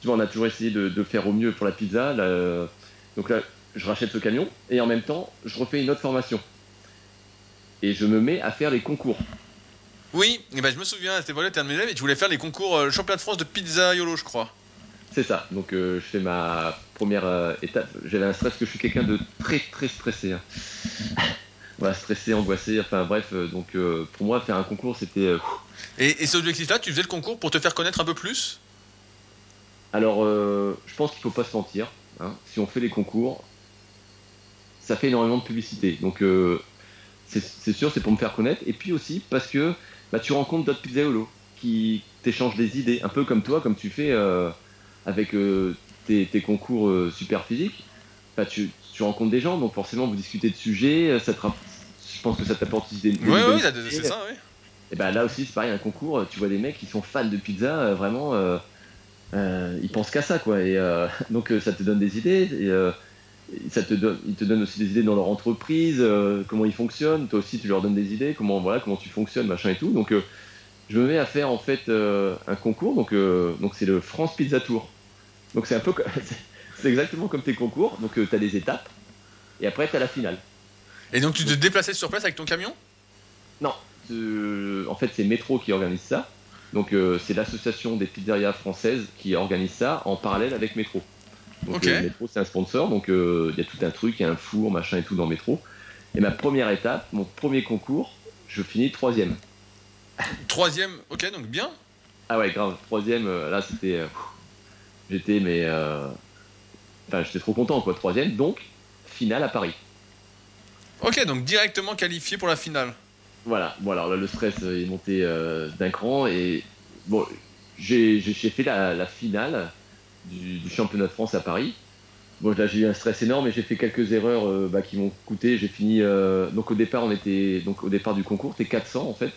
S2: Tu vois, on a toujours essayé de, faire au mieux pour la pizza. donc là, je rachète ce camion et en même temps, je refais une autre formation. Et je me mets à faire les concours.
S1: Oui, et ben je me souviens, c'était voilà, tu un de mes élèves et tu voulais faire les concours euh, championnat de France de pizza YOLO, je crois.
S2: C'est ça. Donc euh, je fais ma première euh, étape. J'avais un stress parce que je suis quelqu'un de très très stressé. Hein. Voilà, stressé, angoissé. Enfin bref, donc pour moi faire un concours c'était
S1: Et, et cet objectif-là, tu faisais le concours pour te faire connaître un peu plus?
S2: Alors, euh, je pense qu'il faut pas se mentir. hein. Si on fait les concours, ça fait énormément de publicité. Donc, euh, c'est sûr, c'est pour me faire connaître. Et puis aussi parce que bah, tu rencontres d'autres pizzaiolos qui t'échangent des idées, un peu comme toi, comme tu fais euh, avec euh, tes, tes concours euh, super physiques. Bah, tu, tu rencontres des gens, donc forcément vous discutez de sujets. euh, Ça te, je pense que ça t'apporte aussi des,
S1: Ouais, ouais,
S2: idées.
S1: c'est ça, ouais.
S2: Et ben là aussi, c'est pareil, un concours, tu vois des mecs qui sont fans de pizza, euh, vraiment, euh, euh, ils pensent qu'à ça, quoi. Et donc, ça te donne des idées, et, ça te donne, ils te donnent aussi des idées dans leur entreprise, comment ils fonctionnent. Toi aussi, tu leur donnes des idées, comment, voilà, comment tu fonctionnes, machin et tout. Donc, je me mets à faire, en fait, un concours, donc, euh, donc c'est le France Pizza Tour. Donc, c'est un peu, c'est exactement comme tes concours. Donc, tu as des étapes, et après, tu as la finale.
S1: Et donc tu te déplaçais sur place avec ton camion?
S2: Non, euh, en fait c'est Métro qui organise ça. Donc euh, c'est l'association des pizzerias françaises qui organise ça en parallèle avec Métro. Donc euh, Métro c'est un sponsor, donc euh, il y a tout un truc, il y a un four, machin et tout dans Métro. Et ma première étape, mon premier concours, je finis troisième.
S1: Troisième, ok, donc bien.
S2: Ah ouais, grave, troisième, là c'était... j'étais mais... Enfin j'étais trop content quoi, troisième, donc finale à Paris.
S1: Ok, donc directement qualifié pour la finale.
S2: Voilà, bon alors là le stress euh, est monté euh, d'un cran et bon j'ai fait la, la finale du, du championnat de France à Paris. Bon là j'ai eu un stress énorme et j'ai fait quelques erreurs euh, bah, qui m'ont coûté. J'ai fini euh, donc au départ on était donc au départ du concours t'es 400 en fait.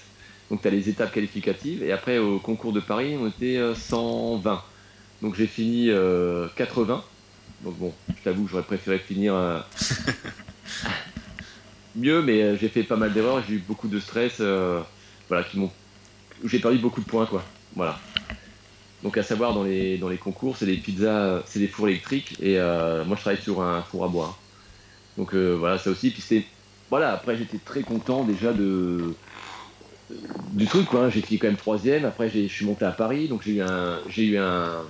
S2: Donc t'as les étapes qualificatives et après au concours de Paris on était euh, 120. Donc j'ai fini euh, 80. Donc bon je t'avoue que j'aurais préféré finir mieux, mais euh, j'ai fait pas mal d'erreurs, j'ai eu beaucoup de stress, euh, voilà, qui m'ont, j'ai perdu beaucoup de points, quoi. Voilà. Donc à savoir dans les dans les concours, c'est des pizzas, c'est des fours électriques et euh, moi je travaille sur un four à bois. Donc euh, voilà, ça aussi. Puis c'était, voilà, après j'étais très content déjà de du truc, quoi. hein. J'ai fini quand même troisième. Après je suis monté à Paris, donc j'ai eu un, j'ai eu un,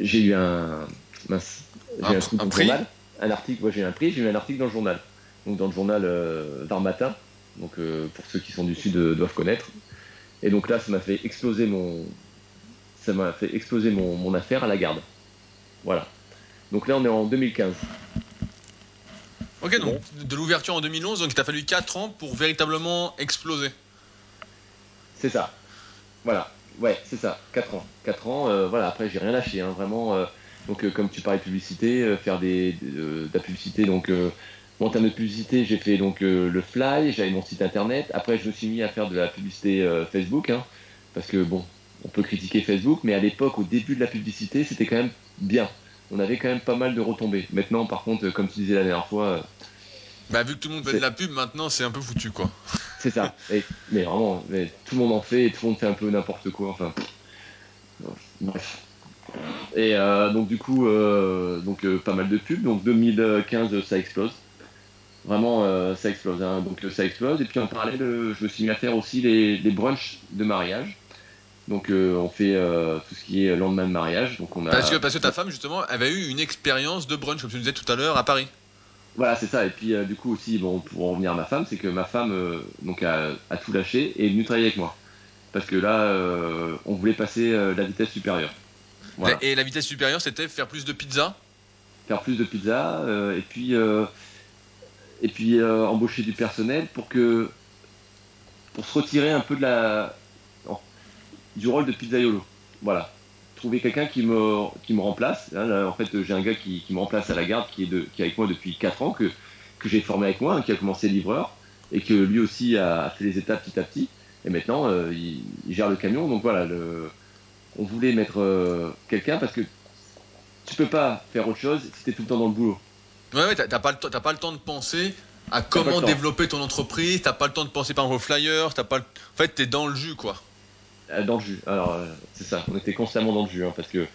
S2: j'ai eu un, mince, j'ai
S1: Un
S2: truc
S1: un
S2: dans le
S1: prix
S2: journal, un article. Moi j'ai eu un prix, j'ai eu un article dans le journal donc dans le journal euh, d'Art Matin. Donc euh, pour ceux qui sont du sud euh, doivent connaître. Et donc là, ça m'a fait exploser mon, ça m'a fait exploser mon, mon affaire à la garde. Voilà. Donc là, on est en 2015.
S1: Ok, donc de l'ouverture en 2011, donc il t'a fallu 4 ans pour véritablement exploser.
S2: C'est ça. Voilà. Ouais, c'est ça. 4 ans. 4 ans. euh, voilà. Après, j'ai rien lâché. hein, vraiment. euh, donc, euh, comme tu parlais de publicité, euh, faire des, de, de la publicité. Donc, euh, en termes de publicité, j'ai fait donc euh, le fly. J'avais mon site internet. Après, je me suis mis à faire de la publicité euh, Facebook, hein, parce que bon, on peut critiquer Facebook, mais à l'époque, au début de la publicité, c'était quand même bien. On avait quand même pas mal de retombées. Maintenant, par contre, euh, comme tu disais la dernière fois, euh,
S1: Bah vu que tout le monde fait de la pub, maintenant c'est un peu foutu quoi.
S2: c'est ça. Et- mais vraiment, mais tout le monde en fait, et tout le monde fait un peu n'importe quoi. Enfin, bref. Et donc du coup, euh, donc pas mal de pubs. Donc 2015, ça explose. Vraiment, euh, ça explose. hein. Donc ça explose. Et puis en parallèle, je me suis mis à faire aussi les, les brunchs de mariage. Donc euh, on fait euh, tout ce qui est lendemain de mariage. Donc on a.
S1: Parce que, parce que ta femme justement avait eu une expérience de brunch, comme tu disais tout à l'heure, à Paris.
S2: Voilà, c'est ça. Et puis euh, du coup aussi, bon, pour en revenir à ma femme, c'est que ma femme donc a, a tout lâché et est venue travailler avec moi. Parce que là, on voulait passer la vitesse supérieure. Voilà.
S1: Et la vitesse supérieure, c'était faire plus de pizza?
S2: Faire plus de pizza et puis et puis euh, embaucher du personnel pour que pour se retirer un peu de la non, du rôle de pizzaiolo. Voilà. Trouver quelqu'un qui me qui me remplace. Là, en fait, j'ai un gars qui, qui me remplace à la garde, qui est de qui est avec moi depuis 4 ans, que que j'ai formé avec moi, hein, qui a commencé livreur et que lui aussi a, fait les étapes petit à petit. Et maintenant, euh, il, gère le camion. Donc voilà, on voulait mettre euh, quelqu'un parce que tu peux pas faire autre chose si t'es tout le temps dans le boulot.
S1: Ouais, ouais, t'as pas, le pas le temps de penser à comment développer ton entreprise, t'as pas le temps de penser par exemple au flyer, t'as pas le... En fait, t'es dans le jus quoi.
S2: Euh, Dans le jus. Alors, euh, c'est ça, on était constamment dans le jus, hein, parce que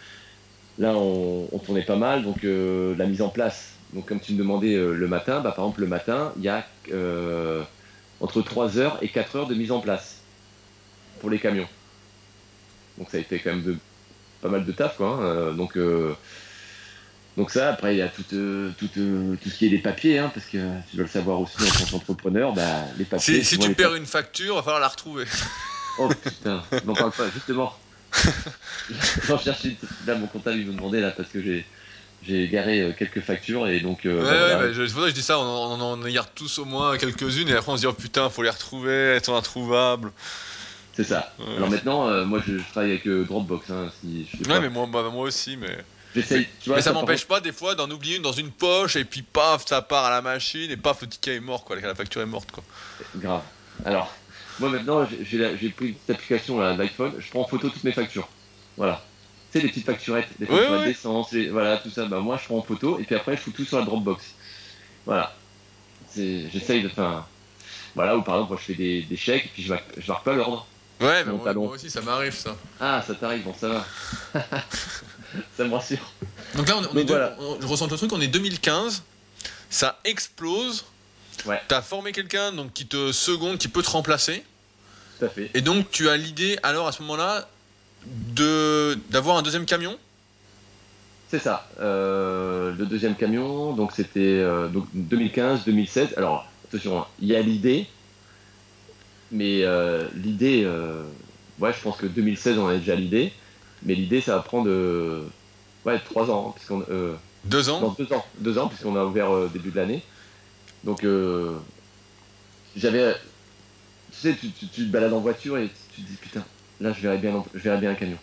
S2: là, on, on tournait pas mal, donc euh, la mise en place. Donc, comme tu me demandais euh, le matin, bah, par exemple, le matin, il y a euh, entre 3 heures et 4 heures de mise en place pour les camions. Donc, ça a été quand même de, pas mal de taf, quoi. hein, donc, euh, donc ça, après, il y a tout, euh, tout, euh, tout ce qui est les papiers, hein, parce que tu dois le savoir aussi en tant qu'entrepreneur, bah, les papiers.
S1: Si, tu perds une facture, va falloir la retrouver.
S2: Oh putain, n'en parle pas, justement. J'en cherche une. Là, mon comptable, il me demandait, là, parce que j'ai. J'ai garé euh, quelques factures et donc. Euh,
S1: ouais,
S2: bah,
S1: ouais, bah, je, dis ça, on en, on en garde tous au moins quelques-unes et après on se dit oh putain, faut les retrouver, elles sont introuvables.
S2: C'est ça.
S1: Ouais.
S2: Alors maintenant, euh, moi, je, je travaille avec euh, Dropbox. Hein, si, je sais
S1: Ouais,
S2: pas.
S1: mais moi, bah, moi aussi, mais.
S2: J'essaye, tu vois.
S1: mais ça, m'empêche pas des fois d'en oublier une dans une poche et puis paf, ça part à la machine et paf, le ticket est mort quoi, la facture est morte quoi.
S2: Grave. Alors, moi maintenant, j'ai- pris petite application là, d'iPhone. Je prends en photo toutes mes factures. Voilà. Tu sais, les petites facturettes, les facturettes
S1: ouais.
S2: d'essence, les- voilà, tout ça. Bah, moi, je prends en photo et puis après, je fous tout sur la Dropbox. Voilà. J'essaye de. Enfin. Voilà, ou par exemple, moi, je fais des, des chèques et puis je marque, je marque pas l'ordre.
S1: Ouais, mais moi, moi aussi ça m'arrive ça.
S2: Ah, ça t'arrive, bon, ça va. ça me rassure.
S1: Donc là, on, on
S2: Donc
S1: est on- je ressens le truc, on est 2015, ça explose.
S2: Ouais.
S1: T'as formé quelqu'un donc qui te seconde, qui peut te remplacer.
S2: Tout à fait.
S1: Et donc tu as l'idée alors à ce moment-là de d'avoir un deuxième camion?
S2: C'est ça. Euh, le deuxième camion, donc c'était euh, donc 2015-2016. Alors attention, il y a l'idée, mais euh, l'idée, euh, ouais, je pense que 2016 on avait déjà l'idée, mais l'idée ça va prendre euh, ouais trois ans, hein, puisqu'on euh,
S1: Deux ans.
S2: non deux ans, deux ans puisqu'on a ouvert euh, début de l'année. Donc j'avais, tu sais, tu, tu, tu te balades en voiture et tu te dis putain, là je verrais bien, un- je verrais bien un camion.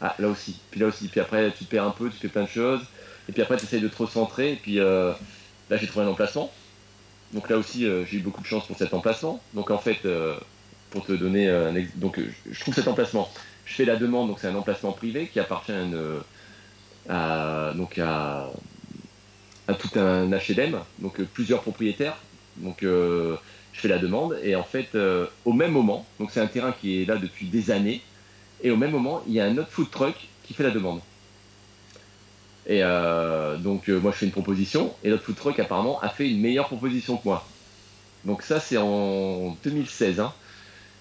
S2: Ah là aussi, puis là aussi, puis après tu te perds un peu, tu fais plein de choses, et puis après tu essayes de te recentrer, et puis euh, là j'ai trouvé un emplacement. Donc là aussi euh, j'ai eu beaucoup de chance pour cet emplacement. Donc en fait, euh, pour te donner un ex- donc je trouve cet emplacement. Je fais la demande, donc c'est un emplacement privé qui appartient à, une- à- donc à, tout un HLM, donc euh, plusieurs propriétaires. Donc euh, je fais la demande et en fait euh, au même moment, donc c'est un terrain qui est là depuis des années, et au même moment il y a un autre food truck qui fait la demande. Et euh, donc euh, moi je fais une proposition et l'autre food truck apparemment a fait une meilleure proposition que moi. Donc ça c'est en 2016. Hein.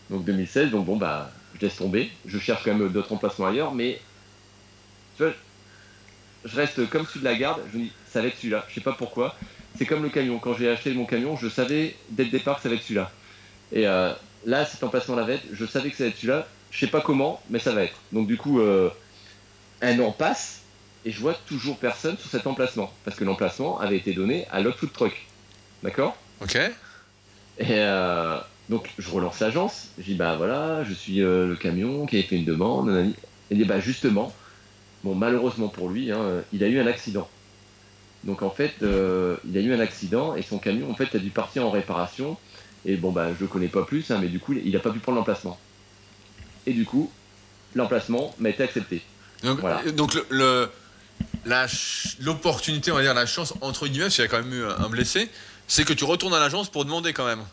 S2: Donc 2016, donc bon bah je laisse tomber. Je cherche quand même d'autres emplacements ailleurs, mais tu vois, je reste comme celui de la garde. Je me dis ça va être celui-là. Je sais pas pourquoi. C'est comme le camion. Quand j'ai acheté mon camion, je savais dès le départ que ça va être celui-là. Et euh, là, cet emplacement là va être, je savais que ça va être celui-là. Je sais pas comment, mais ça va être. Donc du coup, euh, un an passe et je vois toujours personne sur cet emplacement parce que l'emplacement avait été donné à l'autre food truck. D'accord?
S1: Ok.
S2: Et euh, donc je relance l'agence, je dis bah voilà, je suis euh, le camion qui avait fait une demande, nanani. et dit bah justement, bon malheureusement pour lui, hein, il a eu un accident. Donc en fait, euh, il a eu un accident et son camion en fait a dû partir en réparation. Et bon bah je connais pas plus, hein, mais du coup il a pas pu prendre l'emplacement. Et du coup, l'emplacement m'a été accepté.
S1: Donc,
S2: Voilà.
S1: euh, donc le, le- la ch- l'opportunité, on va dire la chance entre guillemets, qu'il y a quand même eu un blessé, c'est que tu retournes à l'agence pour demander quand même.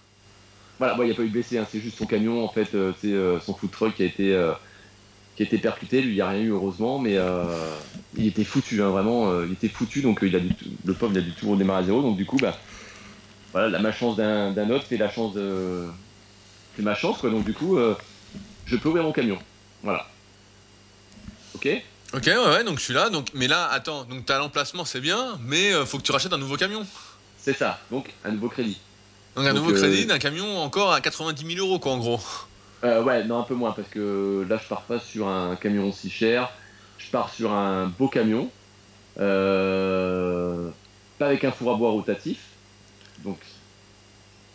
S2: Voilà, bon, il n'y a pas eu de blessé, hein, c'est juste son camion, en fait, euh, c'est euh, son food truck qui a été, euh, qui a été percuté. Lui, il n'y a rien eu, heureusement, mais euh, il était foutu, hein, vraiment, euh, il était foutu, donc euh, il a dû le pauvre, il a dû tout redémarrer à zéro, donc du coup, bah, voilà, la malchance d'un d'un autre, c'est la chance de. C'est ma chance, quoi, donc du coup, je peux ouvrir mon camion. Voilà. Ok?
S1: Ok, ouais, ouais, donc je suis là. Donc, mais là, attends, donc t'as l'emplacement, c'est bien, mais faut que tu rachètes un nouveau camion.
S2: C'est ça, donc un nouveau crédit.
S1: Donc un nouveau
S2: euh,
S1: crédit d'un camion encore à 90 000 euros, quoi, en gros.
S2: Euh, ouais, non, un peu moins, parce que là, je pars pas sur un camion aussi cher. Je pars sur un beau camion. Euh, pas avec un four à bois rotatif. Donc,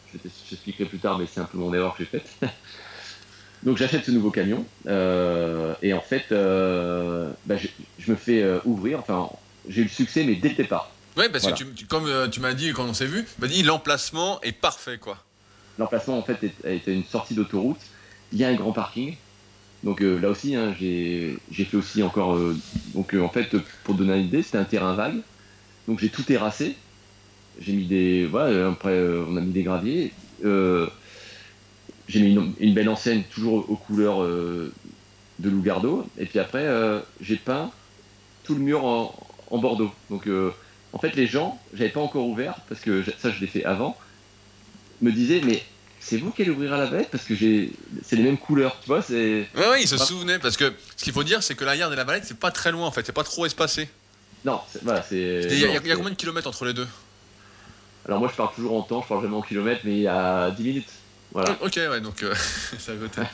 S2: je t'ex- je t'expliquerai plus tard, mais c'est un peu mon erreur que j'ai faite. Donc, j'achète ce nouveau camion. euh, et en fait, euh, bah, je, je me fais euh, ouvrir. Enfin, j'ai eu le succès, mais dès le départ.
S1: Ouais, parce
S2: Voilà.
S1: que tu, tu- comme euh, tu m'as dit quand on s'est vu, tu m'as dit l'emplacement est parfait, quoi.
S2: L'emplacement, en fait, est- était une sortie d'autoroute. Il y a un grand parking. Donc euh, là aussi, hein, j'ai fait aussi encore. euh, donc en fait, pour donner une idée, c'était un terrain vague. Donc j'ai tout terrassé. J'ai mis des. Voilà, après, on a mis des graviers. J'ai mis une, une belle enseigne, toujours aux couleurs de Lougardo. Et puis après, j'ai peint tout le mur en, en bordeaux. Donc euh, en fait, les gens, j'avais pas encore ouvert, parce que ça, je l'ai fait avant, me disaient, mais c'est vous qui allez ouvrir à la valette Parce que j'ai c'est les mêmes couleurs, tu vois, c'est.
S1: Ouais, ouais, il se souvenait, parce que ce qu'il faut dire, c'est que la Yarde et la Valette, c'est pas très loin, en fait, c'est pas trop espacé.
S2: Non, voilà, c'est.
S1: Il y, a-
S2: non,
S1: y combien de kilomètres entre les deux?
S2: Alors moi, je pars toujours en temps, je pars jamais en kilomètres, mais il y a 10 minutes. Voilà.
S1: Ok, ouais, donc euh, c'est à côté.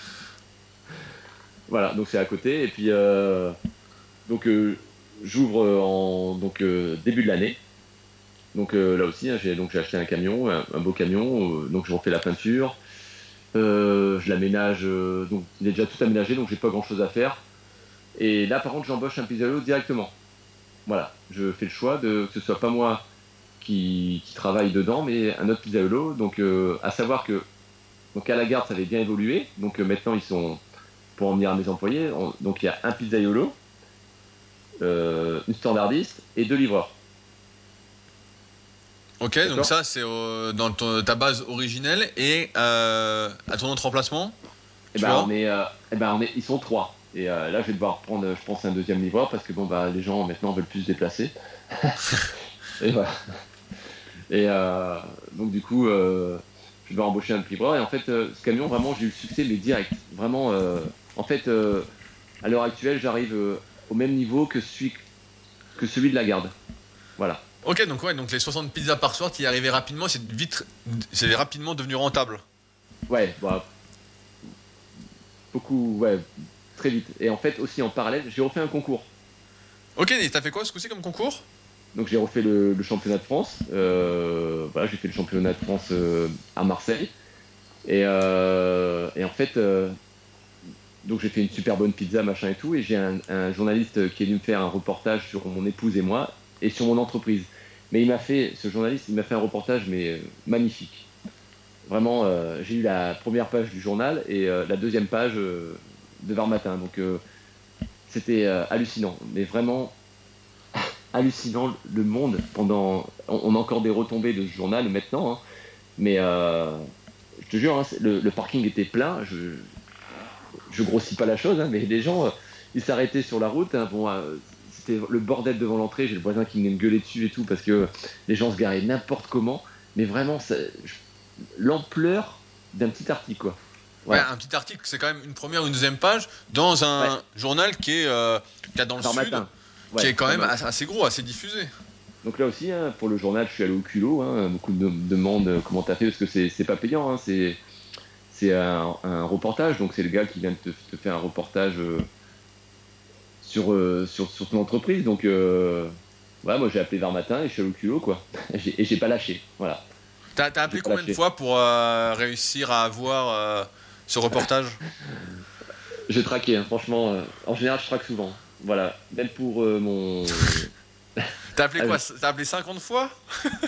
S2: Voilà, donc c'est à côté. Et puis, euh, donc, euh, j'ouvre en donc, euh, début de l'année. Donc euh, là aussi, hein, j'ai donc j'ai acheté un camion, un, beau camion. euh, donc je refais la peinture. Euh, je l'aménage. euh, donc il est déjà tout aménagé, donc j'ai pas grand chose à faire. Et là, par contre, j'embauche un pizzaïolo directement. Voilà, je fais le choix de que ce soit pas moi qui, travaille dedans, mais un autre pizzaïolo. Donc, euh, à savoir que donc à la garde, ça avait bien évolué. Donc euh, maintenant, ils sont pour en venir à mes employés. on- donc il y a un pizzaïolo, euh, une standardiste et deux livreurs.
S1: Ok, donc ça c'est euh, dans ton- ta base originelle et euh, à ton autre emplacement. Tu
S2: ben,
S1: vois
S2: on est, euh, eh ben on est, ils sont trois. Et euh, là, je vais devoir prendre, euh, je pense, un deuxième livreur parce que bon, bah, les gens maintenant veulent plus se déplacer. et voilà. Et euh, donc du coup, euh, je vais embaucher un livreur. Et en fait, euh, ce camion, vraiment, j'ai eu le succès, mais direct. Vraiment, euh, en fait, euh, à l'heure actuelle, j'arrive euh, au même niveau que celui, que celui de la garde. Voilà.
S1: Ok, donc ouais, donc les 60 pizzas par soir, tu y arrivais rapidement, c'est vite, c'est rapidement devenu rentable.
S2: Ouais, bah, beaucoup, ouais, très vite. Et en fait, aussi en parallèle, j'ai refait un concours.
S1: Ok, et t'as fait quoi ce coup-ci comme concours?
S2: Donc j'ai refait le, le championnat de France. Euh, voilà, j'ai fait le championnat de France euh, à Marseille. Et, euh, et en fait, euh, donc j'ai fait une super bonne pizza, machin et tout. Et j'ai un, journaliste qui est venu me faire un reportage sur mon épouse et moi et sur mon entreprise. Mais il m'a fait, ce journaliste, il m'a fait un reportage mais euh, magnifique. Vraiment, euh, j'ai eu la première page du journal et euh, la deuxième page de Matin. Donc c'était hallucinant. Mais vraiment hallucinant le monde pendant. On, a encore des retombées de ce journal maintenant, hein. mais je te jure, hein, le, parking était plein. Je grossis pas la chose, hein, mais les gens, euh, ils s'arrêtaient sur la route. hein. bon, euh, c'était le bordel devant l'entrée. J'ai le voisin qui venait me gueuler dessus et tout parce que les gens se garaient n'importe comment. Mais vraiment, l'ampleur d'un petit article, quoi. Voilà.
S1: Ouais, un petit article, c'est quand même une première ou une deuxième page dans un
S2: Ouais.
S1: journal qui est, euh, a dans le
S2: Par
S1: sud,
S2: matin.
S1: qui est quand même assez, gros, assez diffusé.
S2: Donc là aussi, hein, pour le journal, je suis allé au culot. Hein, beaucoup de me demandent euh, comment t'as fait parce que c'est c'est pas payant. Hein, c'est c'est un, un reportage. Donc c'est le gars qui vient de te, te faire un reportage euh, sur, euh, sur sur ton entreprise. Donc euh, voilà, moi j'ai appelé vers matin et je suis allé au culot quoi. Et j'ai- pas lâché. Voilà.
S1: T'as t'as appelé combien de fois pour euh, réussir à avoir euh, ce reportage?
S2: J'ai traqué. hein, franchement, euh, en général, je traque souvent. Voilà. Même pour mon.
S1: T'as appelé
S2: Ah
S1: quoi. T'as appelé 50 fois?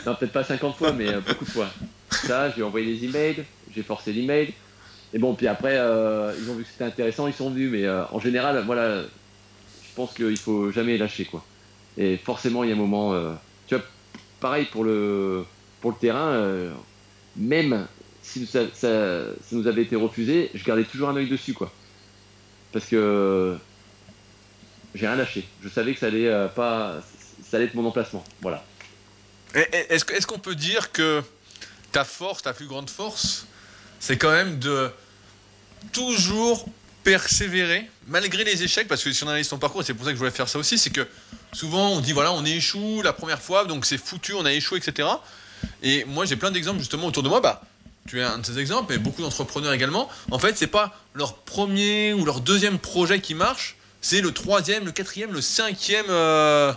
S2: Non, peut-être pas 50 fois, mais beaucoup de fois. Ça, j'ai envoyé des emails, j'ai forcé l'email. Et bon, puis après, euh, ils ont vu que c'était intéressant, ils sont venus. Mais euh, en général, voilà, je pense qu'il faut jamais lâcher, quoi. Et forcément, il y a un moment. euh, tu vois, pareil pour le, pour le terrain, même si ça, nous avait été refusé, je gardais toujours un œil dessus, quoi. Parce que j'ai rien lâché. Je savais que ça allait pas, ça allait être mon emplacement. Voilà.
S1: Est-ce qu'on peut dire que ta force, ta plus grande force, c'est quand même de toujours persévérer malgré les échecs Parce que si on analyse ton parcours, c'est pour ça que je voulais faire ça aussi, c'est que souvent on dit voilà, on échoue la première fois, donc c'est foutu, on a échoué, etc. Et moi j'ai plein d'exemples justement autour de moi. Bah, tu es un de ces exemples, et beaucoup d'entrepreneurs également. En fait, c'est pas leur premier ou leur deuxième projet qui marche, c'est le troisième, le quatrième, le cinquième euh,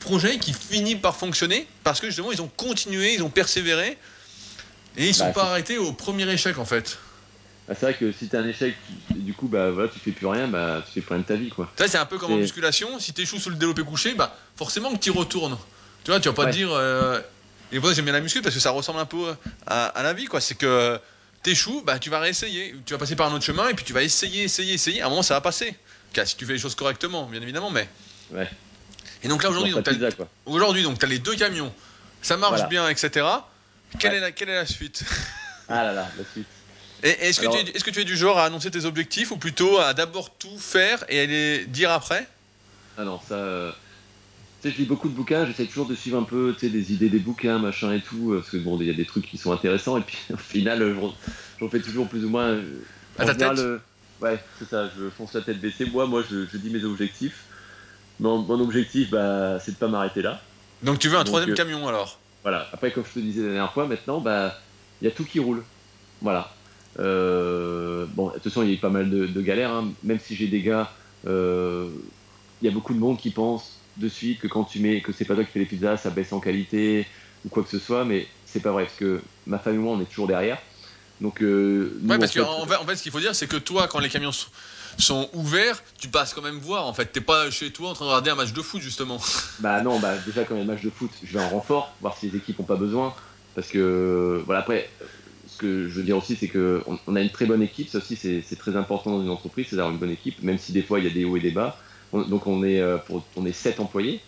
S1: projet qui finit par fonctionner parce que justement ils ont continué, ils ont persévéré et ils sont
S2: Bah,
S1: pas arrêtés au premier échec en fait.
S2: Ah, c'est vrai que si t'as un échec, du coup, bah voilà, tu fais plus rien, bah tu fais plus rien de ta vie, quoi.
S1: Ça, c'est un peu comme en musculation. Si t'échoues sous le développé couché, bah forcément que tu retournes. Tu vois, tu vas pas
S2: Ouais.
S1: te dire. euh, Et ça, j'aime bien la muscu parce que ça ressemble un peu à, à la vie, quoi. C'est que t'échoues, bah tu vas réessayer. Tu vas passer par un autre chemin et puis tu vas essayer, essayer, essayer. À un moment, ça va passer. Car si tu fais les choses correctement, bien évidemment, mais.
S2: Ouais.
S1: Et donc là, aujourd'hui, donc, t'as- aujourd'hui, donc, t'as les deux camions. Ça marche
S2: Voilà.
S1: bien, etc. Quelle,
S2: Ouais.
S1: est la, quelle est la suite?
S2: Ah là là, la suite.
S1: Est-ce que, tu es- est-ce que tu es du genre à annoncer tes objectifs ou plutôt à d'abord tout faire et à les dire après?
S2: Ah non, ça. euh, Tu sais, je lis beaucoup de bouquins, j'essaie toujours de suivre un peu, tu sais, les idées des bouquins, machin et tout, euh, parce que bon, il y a des trucs qui sont intéressants, et puis au final, euh, j'en- fais toujours plus ou moins. euh,
S1: À ta
S2: général,
S1: tête
S2: euh, Ouais, c'est ça, je fonce la tête baissée. Moi, moi, je, je dis mes objectifs. Mon, mon objectif, bah, c'est de pas m'arrêter là.
S1: Donc tu veux un
S2: Donc,
S1: troisième camion alors?
S2: Voilà. Après, comme je te disais la dernière fois, maintenant, bah, il y a tout qui roule. Voilà. Euh, bon, de toute façon, il y a eu pas mal de, de galères. hein. Même si j'ai des gars, euh, il y a beaucoup de monde qui pense de suite que quand tu mets, que c'est pas toi qui fais les pizzas, ça baisse en qualité ou quoi que ce soit. Mais c'est pas vrai parce que ma famille et moi, on est toujours derrière. Donc, euh, nous,
S1: Ouais, parce
S2: en
S1: qu'en en fait, en fait, ce qu'il faut dire, c'est que toi, quand les camions sont, ouverts, tu passes quand même voir. En fait, t'es pas chez toi en train de regarder un match de foot, justement.
S2: Bah non, bah déjà quand il y a le match de foot, je vais en renfort, voir si les équipes ont pas besoin. Parce que voilà, après, ce que je veux dire aussi, c'est que on, on a une très bonne équipe. Ça aussi, c'est très important dans une entreprise, c'est d'avoir une bonne équipe, même si des fois il y a des hauts et des bas. On- donc on est euh, pour, on est sept employés.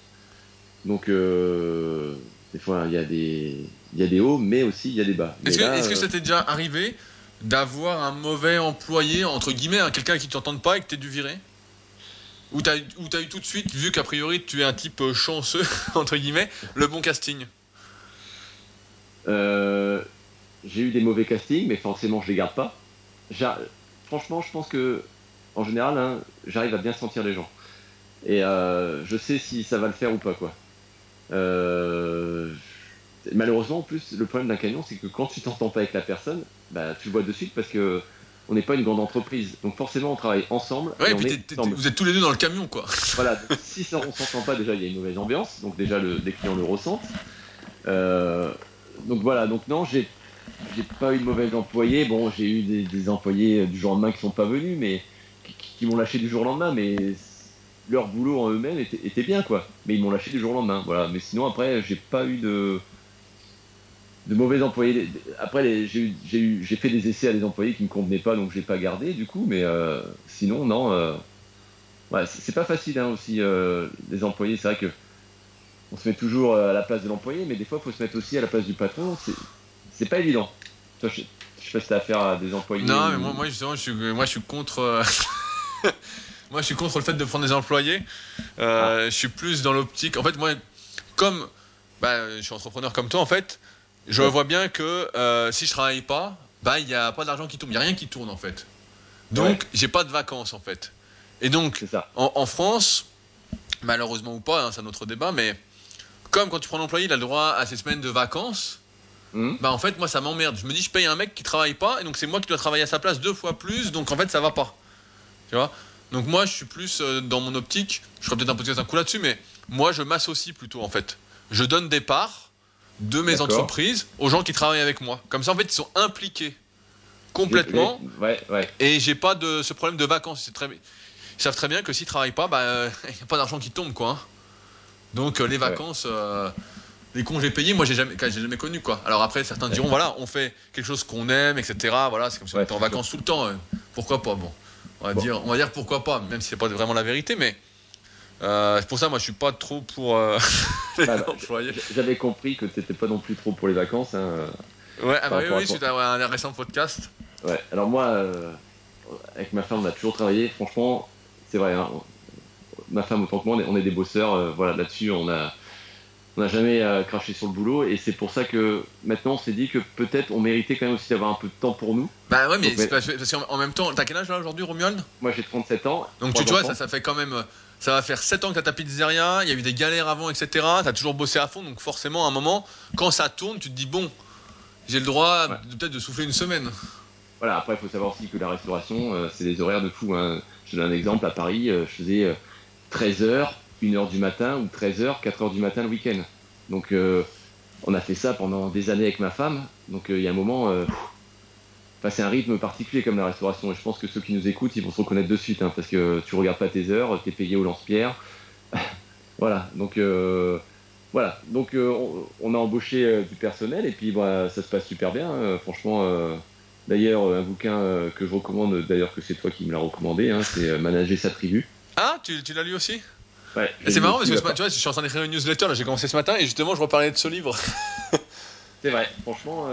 S2: Donc euh, des fois il y a des il y a des hauts, mais aussi il y a des bas.
S1: Est-ce que, que
S2: euh,
S1: ça t'est déjà arrivé d'avoir un mauvais employé, entre guillemets, hein, quelqu'un qui t'entende pas et que t'es dû virer Ou t'as, ou t'as eu tout de suite, vu qu'a priori tu es un type euh, chanceux, entre guillemets, le bon casting
S2: Euh, j'ai eu des mauvais castings, mais forcément je les garde pas. Franchement, je pense que en général, hein, j'arrive à bien sentir les gens. Et euh, je sais si ça va le faire ou pas, quoi. Malheureusement, en plus, le problème d'un camion, c'est que quand tu t'entends pas avec la personne, bah, tu le vois de suite parce que on n'est pas une grande entreprise. Donc forcément, on travaille ensemble.
S1: Ouais,
S2: et on
S1: puis
S2: est ensemble.
S1: vous êtes tous les deux dans le camion, quoi.
S2: Voilà, donc, si ça, on s'entend pas, déjà il y a une mauvaise ambiance, donc déjà le, les clients le ressentent. Euh, donc voilà, donc non, j'ai j'ai pas eu de mauvais employés. Bon, j'ai eu des, des employés euh, du jour au lendemain qui sont pas venus, mais qui m'ont lâché du jour au lendemain, mais leur boulot en eux-mêmes était, était bien quoi. Mais ils m'ont lâché du jour au lendemain, voilà. Mais sinon après, j'ai pas eu de de mauvais employés. Après, j'ai fait des essais à des employés qui me convenaient pas, donc j'ai pas gardé du coup. Mais euh, sinon, non. euh, Ouais, c'est pas facile hein, aussi euh, les employés. C'est vrai que on se met toujours à la place de l'employé, mais des fois, il faut se mettre aussi à la place du patron. C'est pas évident. Toi, je, je sais pas si t'as affaire à des employés.
S1: Non,
S2: ou-
S1: mais moi, moi justement, je suis, moi, je suis contre. moi, je suis contre le fait de prendre des employés. Euh, Je suis plus dans l'optique. En fait, moi, comme bah, je suis entrepreneur comme toi, en fait, je vois bien que euh, si je travaille pas, bah, il n'y a pas d'argent qui tourne. Il n'y a rien qui tourne, en fait. Donc,
S2: Ouais.
S1: j'ai pas de vacances, en fait. Et donc, en, en France, malheureusement ou pas, hein, c'est un autre débat, mais comme quand tu prends l'employé, il a le droit à ses semaines de vacances.
S2: Hum
S1: Bah en fait moi ça m'emmerde. Je me dis je paye un mec qui travaille pas et donc c'est moi qui dois travailler à sa place deux fois plus donc en fait ça va pas. Tu vois? Donc moi je suis plus euh, dans mon optique, je ferai peut-être un podcast un coup là-dessus mais moi je m'associe plutôt en fait. Je donne des parts de mes entreprises aux gens qui travaillent avec moi. Comme ça en fait ils sont impliqués complètement
S2: Ouais, ouais.
S1: et j'ai pas de ce problème de vacances. C'est très... Ils savent très bien que s'ils travaillent pas, bah, euh, il n'y a pas d'argent qui tombe, quoi. hein. Donc euh, les vacances, euh, les congés payés, moi j'ai jamais, j'ai jamais connu, quoi. Alors après, certains diront, voilà, on fait quelque chose qu'on aime, etc. Voilà, c'est comme si on était en vacances tout le temps. euh, Pourquoi pas Bon, on va
S2: Bon.
S1: dire, on va dire pourquoi pas, même si c'est pas vraiment la vérité, mais euh, c'est pour ça, moi je suis pas trop pour euh, les
S2: Bah, bah,
S1: employés.
S2: J'avais compris que t'étais pas non plus trop pour les vacances. Hein.
S1: Ouais, ah bah oui, oui, suite à un récent podcast.
S2: Ouais. Alors moi, euh, avec ma femme, on a toujours travaillé. Franchement, c'est vrai. Hein. Ma femme autant que moi, on est, on est des bosseurs. euh, voilà, là-dessus, on a, on n'a jamais craché sur le boulot. Et c'est pour ça que maintenant, on s'est dit que peut-être on méritait quand même aussi d'avoir un peu de temps pour nous.
S1: Bah ouais, mais
S2: Donc, mais-
S1: parce parce qu'en en même temps, t'as quel âge là aujourd'hui, Romuald?
S2: Moi, j'ai 37 ans.
S1: Donc tu, tu vois, ça fait quand même. Euh, Ça va faire 7 ans que t'as ta pizzeria, il y a eu des galères avant, etc. T'as toujours bossé à fond, donc forcément, à un moment, quand ça tourne, tu te dis, bon, j'ai le droit
S2: Ouais.
S1: peut-être de souffler une semaine.
S2: Voilà, après, il faut savoir aussi que la restauration, euh, c'est des horaires de fou. Hein. Je donne un exemple. À Paris, euh, je faisais 13h, 1h du matin ou 13h, 4h du matin le week-end. Donc, euh, on a fait ça pendant des années avec ma femme. Donc, euh, il y a un moment, euh, enfin, c'est un rythme particulier comme la restauration. Et je pense que ceux qui nous écoutent, ils vont se reconnaître de suite. hein, parce que tu regardes pas tes heures, tu es payé au lance-pierre. voilà, donc. euh, voilà, donc euh, on, on a embauché euh, du personnel et puis bah, ça se passe super bien. hein. franchement, D'ailleurs, un bouquin que je recommande, d'ailleurs que c'est toi qui me l'as recommandé, hein, c'est Manager sa tribu.
S1: Ah, tu, tu l'as lu aussi?
S2: Ouais,
S1: C'est marrant parce que tu vois, je suis en train d'écrire une newsletter, là, j'ai commencé ce matin, et justement, je reparlais de ce livre.
S2: C'est vrai, franchement,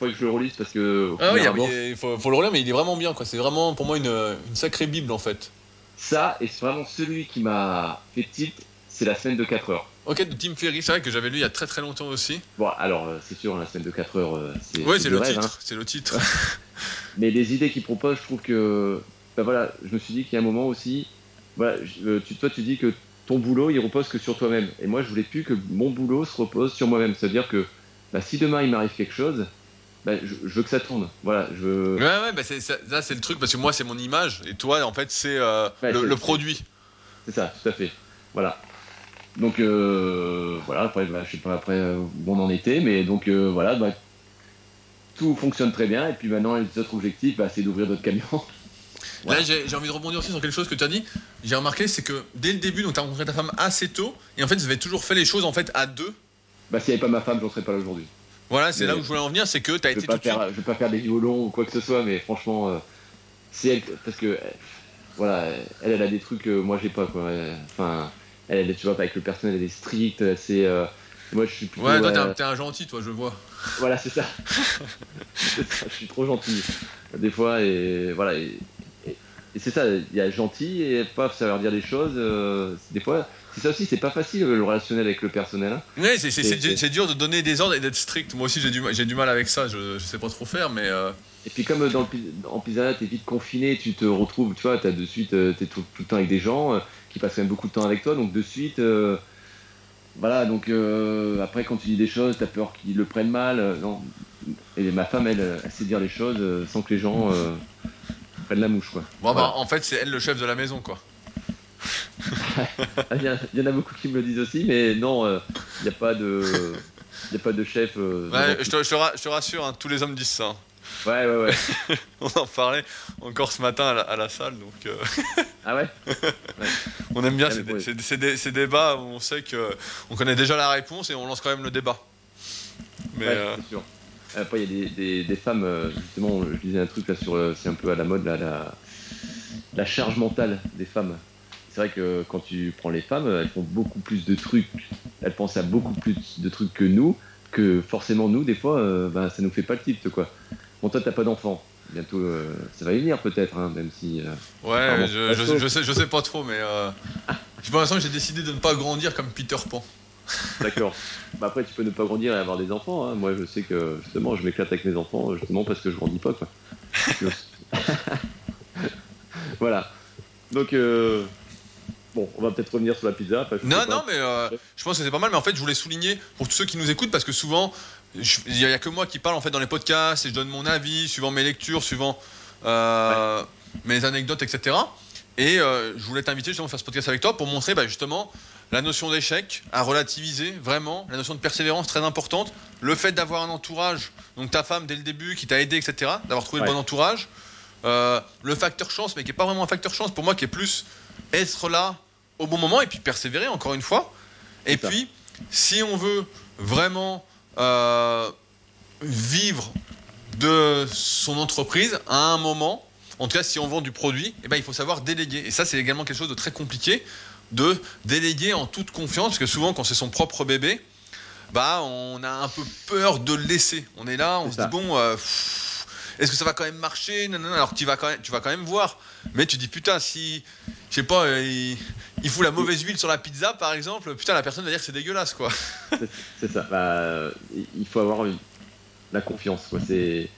S2: faudrait que je le relise parce que
S1: Ah oui,
S2: premier
S1: il
S2: abord,
S1: faut, faut le relire, mais il est vraiment bien, quoi. C'est vraiment, pour moi, une, une sacrée bible, en fait.
S2: ça, et c'est vraiment celui qui m'a fait tilt, c'est la semaine de 4 heures.
S1: Ok, de Tim Ferriss, c'est vrai que j'avais lu il y a très très longtemps aussi.
S2: Bon, alors, euh, c'est sûr, la semaine de 4 heures, euh, c'est
S1: Ouais,
S2: c'est
S1: c'est
S2: du
S1: le
S2: rêve,
S1: titre,
S2: hein.
S1: c'est le titre.
S2: Mais les idées qu'il propose, je trouve que. Ben voilà, je me suis dit qu'il y a un moment aussi. Voilà, euh, tu, toi, tu dis que ton boulot, il repose que sur toi-même. Et moi, je voulais plus que mon boulot se repose sur moi-même. C'est-à-dire que bah, si demain il m'arrive quelque chose, bah, je, veux que ça tourne. Voilà, je veux...
S1: Ouais, ouais, bah c'est, ça, c'est le truc, parce que moi, c'est mon image, et toi, en fait, c'est euh, le, produit.
S2: C'est ça, tout à fait. Voilà. Donc, euh, voilà, après, bah, je sais pas après euh, où on en était, mais donc, voilà, bah, tout fonctionne très bien, et puis maintenant, les autres objectifs, c'est d'ouvrir d'autres camions.
S1: Là, j'ai, envie de rebondir aussi sur quelque chose que tu as dit. J'ai remarqué, c'est que dès le début, donc tu as rencontré ta femme assez tôt, et en fait, vous avez toujours fait les choses en fait à deux.
S2: Bah, s'il n'y avait pas ma femme, j'en serais pas là aujourd'hui.
S1: Voilà, c'est là où je voulais en venir, c'est que tu as été.
S2: Pas faire, Je vais pas faire des violons ou quoi que ce soit, mais franchement, euh, c'est elle. Parce que, voilà, elle, elle a des trucs que moi j'ai pas, quoi. Enfin, elle, tu vois, avec le personnel, elle est stricte, c'est. Euh, moi, je suis plutôt,
S1: Ouais, toi, t'es un, gentil, toi, je vois.
S2: Voilà, c'est ça. ça. Je suis trop gentil, des fois, et voilà. Et, et c'est ça, il y a gentil et paf, ça veut dire des choses. Euh, des fois, c'est ça aussi, c'est pas facile le relationnel avec le personnel. Hein.
S1: Oui, c'est dur de donner des ordres et d'être strict. Moi aussi, j'ai du, du mal avec ça, je, sais pas trop faire, mais. Euh,
S2: et puis, comme dans le, en pizza, t'es vite confiné, tu te retrouves, tu vois, as de suite, euh, t'es tout, tout, le temps avec des gens qui passent quand même beaucoup de temps avec toi, donc de suite. voilà, donc après, quand tu dis des choses, t'as peur qu'ils le prennent mal. non. Et ma femme, elle, elle, sait dire les choses sans que les gens de la mouche, quoi.
S1: Bon, bah, en fait, c'est elle le chef de la maison, quoi.
S2: il, y en a beaucoup qui me le disent aussi, mais non, il euh, n'y a pas de, il a pas de chef. Euh,
S1: ouais, je te, je te, rassure, hein, tous les hommes disent ça. Hein.
S2: Ouais, ouais, ouais.
S1: on en parlait encore ce matin à la, salle, donc. Euh,
S2: ah ouais,
S1: On aime bien ces, débats où on sait que on connaît déjà la réponse et on lance quand même le débat.
S2: Mais sûr. Après, il y a des, des, femmes, euh, justement, je disais un truc là sur, euh, c'est un peu à la mode, là, la, la charge mentale des femmes. C'est vrai que quand tu prends les femmes, elles font beaucoup plus de trucs, elles pensent à beaucoup plus de trucs que nous, que forcément nous, des fois, euh, bah, ça nous fait pas le tilt, quoi. Bon, toi, t'as pas d'enfant. Bientôt, ça va y venir peut-être, hein, même si.
S1: ouais, je, je, sais, je sais pas trop, mais pour l'instant, j'ai décidé de ne pas grandir comme Peter Pan.
S2: D'accord. Bah après, tu peux ne pas grandir et avoir des enfants. Hein. Moi, je sais que justement, je m'éclate avec mes enfants, justement parce que je grandis pas, quoi. voilà. Donc, euh, bon, on va peut-être revenir sur la pizza.
S1: non, non, mais euh, je pense que c'est pas mal. Mais en fait, je voulais souligner pour tous ceux qui nous écoutent, parce que souvent, il n'y a, que moi qui parle en fait dans les podcasts et je donne mon avis suivant mes lectures, suivant euh, mes anecdotes, etc. Et je voulais t'inviter justement à faire ce podcast avec toi pour montrer bah, justement la notion d'échec à relativiser, vraiment. La notion de persévérance très importante. Le fait d'avoir un entourage, donc ta femme dès le début qui t'a aidé, etc. D'avoir trouvé le bon entourage. Euh, le facteur chance, mais qui n'est pas vraiment un facteur chance pour moi, qui est plus être là au bon moment et puis persévérer encore une fois. Et puis, si on veut vraiment euh, vivre de son entreprise à un moment, en tout cas si on vend du produit, eh ben, il faut savoir déléguer. Et ça, c'est également quelque chose de très compliqué de déléguer en toute confiance, parce que souvent quand c'est son propre bébé, bah on a un peu peur de le laisser. On est là, on se dit bon, euh, est-ce que ça va quand même marcher? Non, non, Alors tu vas quand même, tu vas quand même voir, mais tu dis putain si, je sais pas, euh, il, fout la mauvaise huile sur la pizza par exemple, putain la personne va dire que c'est dégueulasse quoi.
S2: c'est ça. Bah, il faut avoir la confiance quoi. C'est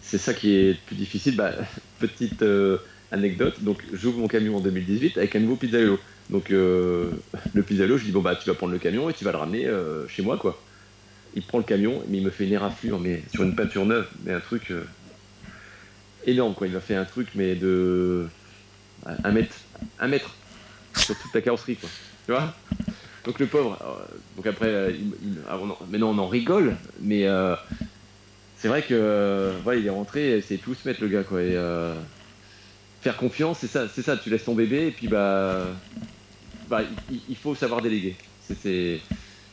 S2: c'est ça qui est plus difficile. Bah, petite euh, anecdote. Donc j'ouvre mon camion en 2018 avec un nouveau pizzaïolo. Donc euh, le pizzalo, je dis bon bah tu vas prendre le camion et tu vas le ramener euh, chez moi quoi. Il prend le camion, mais il me fait une éraflure, mais sur une peinture neuve, mais un truc euh, énorme quoi. Il m'a fait un truc mais de un mètre, un mètre sur toute la carrosserie quoi. Tu vois? Donc le pauvre. donc après, ah, maintenant on en rigole, mais c'est vrai que voilà, il est rentré, c'est tout se mettre le gars quoi. Et, faire confiance, c'est ça, c'est ça. Tu laisses ton bébé et puis bah bah, il, faut savoir déléguer. C'est,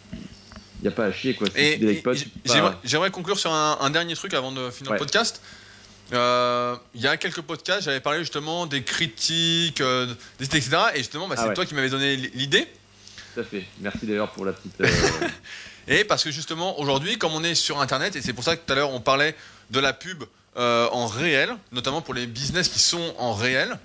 S2: il n'y a pas à chier quoi.
S1: j'aimerais, conclure sur un, dernier truc avant de finir le podcast. Euh, il y a quelques podcasts, j'avais parlé justement des critiques, euh, des etc. Et justement, bah, ah c'est toi qui m'avais donné l'idée.
S2: Tout à fait. Merci d'ailleurs pour la petite. Euh,
S1: et parce que justement, aujourd'hui, comme on est sur Internet, et c'est pour ça que tout à l'heure on parlait de la pub en réel, notamment pour les business qui sont en réel.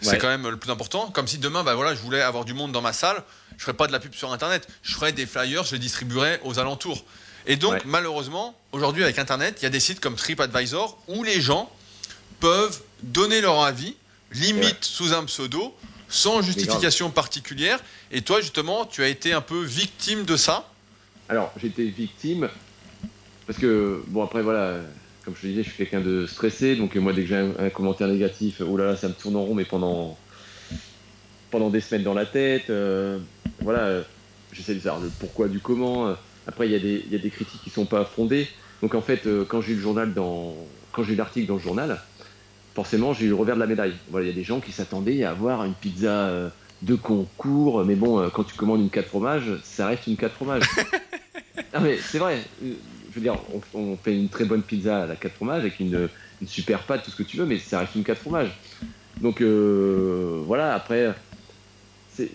S1: C'est quand même le plus important. Comme si demain, bah voilà, je voulais avoir du monde dans ma salle, je ferais pas de la pub sur Internet, je ferais des flyers, je les distribuerais aux alentours. Et donc, malheureusement, aujourd'hui avec Internet, il y a des sites comme TripAdvisor où les gens peuvent donner leur avis, limite sous un pseudo, sans justification particulière. Et toi, justement, tu as été un peu victime de ça?
S2: Alors, j'étais victime parce que, bon, après, voilà, comme je te disais, je suis quelqu'un de stressé, donc moi dès que j'ai un, commentaire négatif, oh là là, ça me tourne en rond, mais pendant pendant des semaines dans la tête. voilà, j'essaie de savoir le pourquoi du comment. Après, il y, a des, il y a des critiques qui sont pas fondées. Donc en fait, quand j'ai eu le journal dans, quand j'ai eu l'article dans le journal, forcément, j'ai eu le revers de la médaille. Voilà, il y a des gens qui s'attendaient à avoir une pizza de concours, mais bon, quand tu commandes une 4 fromages, ça reste une 4 fromages. non mais c'est vrai veux dire, on, fait une très bonne pizza à la 4 fromages avec une, super pâte, tout ce que tu veux, mais ça reste une 4 fromages. Donc euh, voilà, après,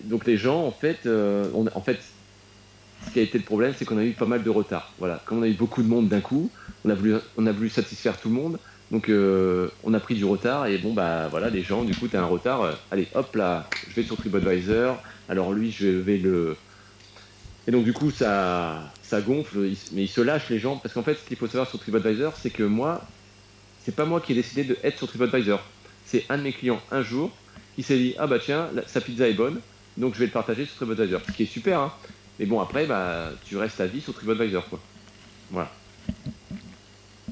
S2: donc les gens, en fait, euh, en fait, ce qui a été le problème, c'est qu'on a eu pas mal de retard. Voilà, comme on a eu beaucoup de monde d'un coup, on a voulu, on a voulu satisfaire tout le monde, donc euh, on a pris du retard et bon bah voilà, les gens, du coup, tu as un retard. allez, hop là, je vais sur TripAdvisor. Alors lui, je vais le et donc du coup, ça, ça gonfle, mais ils se lâchent les gens, parce qu'en fait, ce qu'il faut savoir sur TripAdvisor, c'est que moi, c'est pas moi qui ai décidé de être sur TripAdvisor. C'est un de mes clients un jour qui s'est dit ah bah tiens, sa pizza est bonne, donc je vais le partager sur TripAdvisor, ce qui est super. Hein. Mais bon après, bah tu restes à vie sur TripAdvisor quoi. Voilà.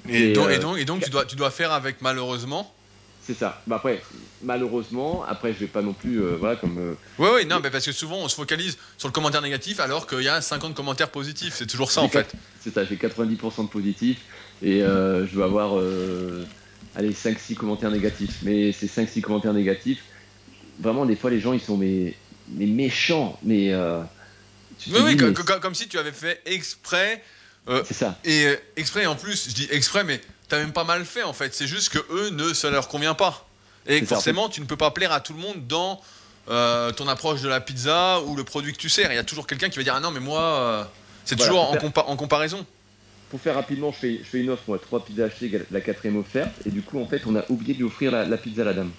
S1: Et, donc, et donc, et donc tu dois, tu dois faire avec malheureusement
S2: c'est ça. Bah après, malheureusement, après, je vais pas non plus, euh, voilà, comme. Euh,
S1: oui, oui, non, mais parce que souvent, on se focalise sur le commentaire négatif alors qu'il y a 50 commentaires positifs. C'est toujours ça, en fait.
S2: C'est ça, j'ai 90% de positifs et euh, je dois avoir, allez, 5-6 commentaires négatifs. Mais ces 5-6 commentaires négatifs, vraiment, des fois, les gens, ils sont mais, mais méchants, mais.
S1: oui, oui, comme, si tu avais fait exprès.
S2: c'est ça.
S1: Et exprès, en plus, je dis exprès, mais t'as même pas mal fait en fait. C'est juste que eux ne ça leur convient pas. Et forcément, tu ne peux pas plaire à tout le monde dans euh, ton approche de la pizza ou le produit que tu sers. Il y a toujours quelqu'un qui va dire ah non mais moi euh, c'est toujours en, comparaison.
S2: Pour faire rapidement, je fais, je fais, une offre moi, trois pizzas achetées, la quatrième offerte, et du coup en fait on a oublié de lui offrir la, pizza à la dame.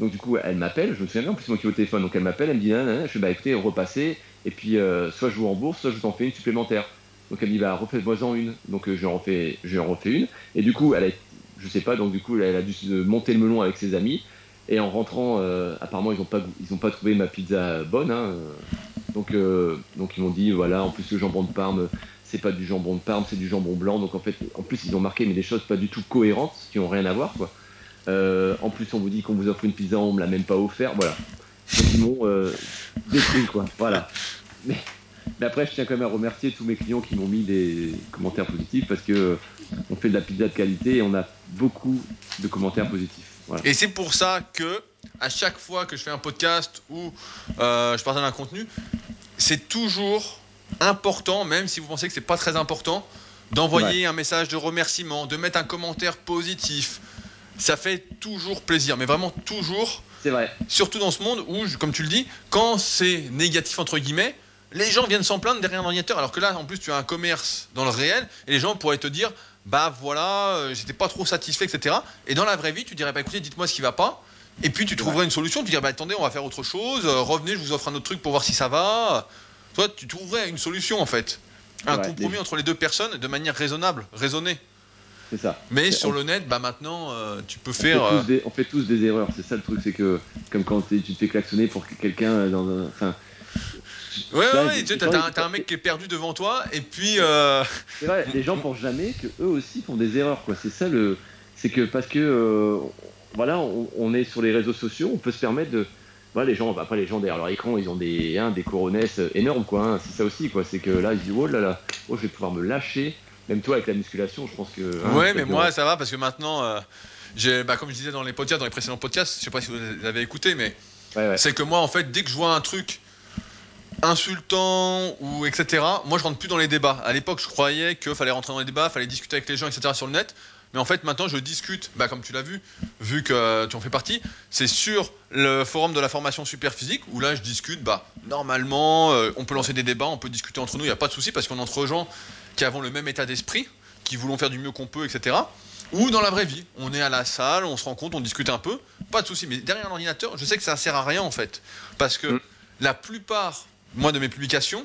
S2: Donc du coup elle m'appelle, je me souviens bien en plus moi qui est au téléphone, donc elle m'appelle, elle me dit je fais bah écoutez repasser et puis euh, soit je vous rembourse, soit je t'en fais une supplémentaire. Donc elle me dit bah refais-moi-en une. Donc euh, je refais, je refais une. Et du coup, elle a, je sais pas, donc du coup elle a dû monter le melon avec ses amis. Et en rentrant, euh, apparemment ils n'ont pas, ils ont pas trouvé ma pizza bonne. Hein. Donc, euh, donc ils m'ont dit voilà, en plus le jambon de Parme, c'est pas du jambon de Parme, c'est du jambon blanc. Donc en fait, en plus ils ont marqué mais des choses pas du tout cohérentes, qui ont rien à voir quoi. en plus on vous dit qu'on vous offre une pizza, on me l'a même pas offert, voilà. Ils m'ont détruit quoi, voilà. Mais mais après, je tiens quand même à remercier tous mes clients qui m'ont mis des commentaires positifs parce que on fait de la pizza de qualité et on a beaucoup de commentaires positifs.
S1: Et c'est pour ça que à chaque fois que je fais un podcast ou euh, je partage un contenu, c'est toujours important, même si vous pensez que c'est pas très important, d'envoyer un message de remerciement, de mettre un commentaire positif. Ça fait toujours plaisir, mais vraiment toujours.
S2: C'est vrai.
S1: Surtout dans ce monde où, comme tu le dis, quand c'est négatif entre guillemets, les gens viennent s'en plaindre derrière un ordinateur, alors que là, en plus, tu as un commerce dans le réel, et les gens pourraient te dire, bah voilà, euh, j'étais pas trop satisfait, etc. Et dans la vraie vie, tu dirais, bah écoutez, dites-moi ce qui va pas, et puis tu trouverais une solution, tu dirais, bah attendez, on va faire autre chose, euh, revenez, je vous offre un autre truc pour voir si ça va. Toi, tu trouverais une solution, en fait. Un compromis entre les deux personnes de manière raisonnable, raisonnée.
S2: C'est ça.
S1: Mais sur le net, bah maintenant, euh, tu peux faire.
S2: On fait, tous des, erreurs, c'est ça le truc, c'est que, comme quand tu te fais klaxonner pour quelqu'un dans un. Enfin,
S1: Ouais, ouais, tu t'as un, mec qui est perdu devant toi, et puis. Euh...
S2: C'est vrai, les gens pensent jamais que eux aussi font des erreurs, quoi. C'est ça le. C'est que parce que. Euh, voilà, on, est sur les réseaux sociaux, on peut se permettre de. Voilà, les gens, après les gens derrière leur écran, ils ont des, hein, des coronesses énormes, quoi. Hein. c'est ça aussi, quoi. C'est que là, ils disent, oh là là, oh, je vais pouvoir me lâcher. Même toi, avec la musculation, je pense que.
S1: Hein, ouais, mais moi, ça va, parce que maintenant. Euh, bah, comme je disais dans les podcasts, dans les précédents podcasts, je sais pas si vous avez écouté, mais c'est que moi, en fait, dès que je vois un truc insultant ou etc. Moi, je rentre plus dans les débats. À l'époque, je croyais qu'il fallait rentrer dans les débats, fallait discuter avec les gens, etc. sur le net. Mais en fait, maintenant, je discute, bah, comme tu l'as vu, vu que tu en fais partie, c'est sur le forum de la formation super physique où là, je discute. Bah, normalement, euh, on peut lancer des débats, on peut discuter entre nous, il n'y a pas de souci parce qu'on est entre gens qui avons le même état d'esprit, qui voulons faire du mieux qu'on peut, etc. Ou dans la vraie vie, on est à la salle, on se rencontre, on discute un peu, pas de souci. Mais derrière l'ordinateur, je sais que ça sert à rien en fait, parce que mm. la plupart moi, de mes publications,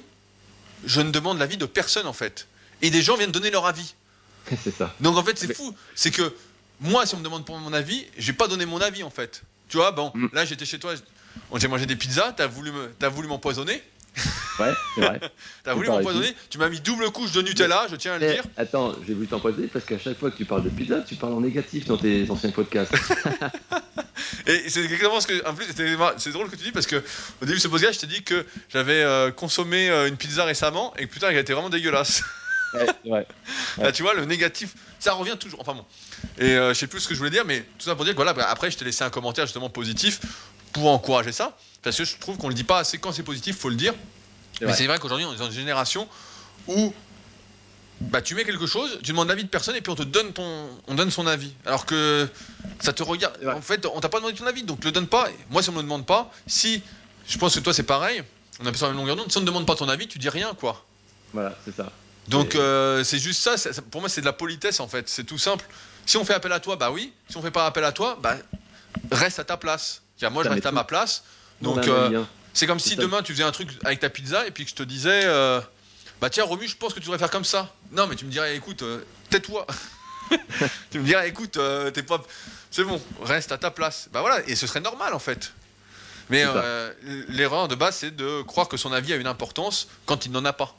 S1: je ne demande l'avis de personne en fait. Et des gens viennent donner leur avis.
S2: c'est ça.
S1: Donc en fait, c'est fou. C'est que moi, si on me demande pour mon avis, je vais pas donner mon avis en fait. Tu vois, bon, mm. là j'étais chez toi, j'ai mangé des pizzas, t'as voulu, as voulu m'empoisonner.
S2: Ouais, c'est vrai.
S1: T'as voulu m'empoisonner Tu m'as mis double couche de Nutella, je tiens à le
S2: Eh,
S1: dire.
S2: attends, j'ai voulu t'empoisonner parce qu'à chaque fois que tu parles de pizza, tu parles en négatif dans tes anciens podcasts.
S1: Et c'est exactement ce que. En plus, c'est drôle que tu dis parce que au début de ce podcast, je t'ai dit que j'avais euh, consommé euh, une pizza récemment et que putain, elle était vraiment dégueulasse.
S2: ouais, vrai.
S1: Là, tu vois, le négatif, ça revient toujours. Enfin bon. Et euh, je sais plus ce que je voulais dire, mais tout ça pour dire que voilà, bah, après, je t'ai laissé un commentaire justement positif pour encourager ça. Parce que je trouve qu'on le dit pas assez quand c'est positif, faut le dire. Mais c'est vrai qu'aujourd'hui, on est dans une génération où bah, tu mets quelque chose, tu demandes l'avis de personne et puis on te donne ton, on donne son avis. Alors que ça te regarde. En fait, on t'a pas demandé ton avis, donc le donne pas. Moi, si on me le demande pas, si je pense que toi c'est pareil, on a peu sur la même longueur d'onde. Si on ne demande pas ton avis, tu dis rien, quoi.
S2: Voilà, c'est ça.
S1: Donc euh, c'est juste ça, ça- ça- Pour moi, c'est de la politesse en fait. C'est tout simple. Si on fait appel à toi, bah oui. Si on fait pas appel à toi, bah reste à ta place. Tiens, moi, je reste à ma place.
S2: On
S1: Donc euh,
S2: lien.
S1: c'est comme si demain tu faisais un truc avec ta pizza et puis que je te disais, euh, bah tiens Romu, je pense que tu devrais faire comme ça. Non, mais tu me dirais, écoute, euh, tais-toi. tu me dirais, écoute, t'es pas, c'est bon, reste à ta place. Bah voilà, et ce serait normal en fait. Mais l'erreur de base, c'est de croire que son avis a une importance quand il n'en a pas.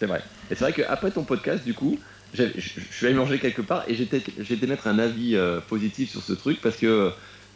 S2: C'est vrai. Et c'est vrai qu'après ton podcast, du coup, je suis allé manger quelque part et j'étais j'ai été mettre un avis euh, positif sur ce truc parce que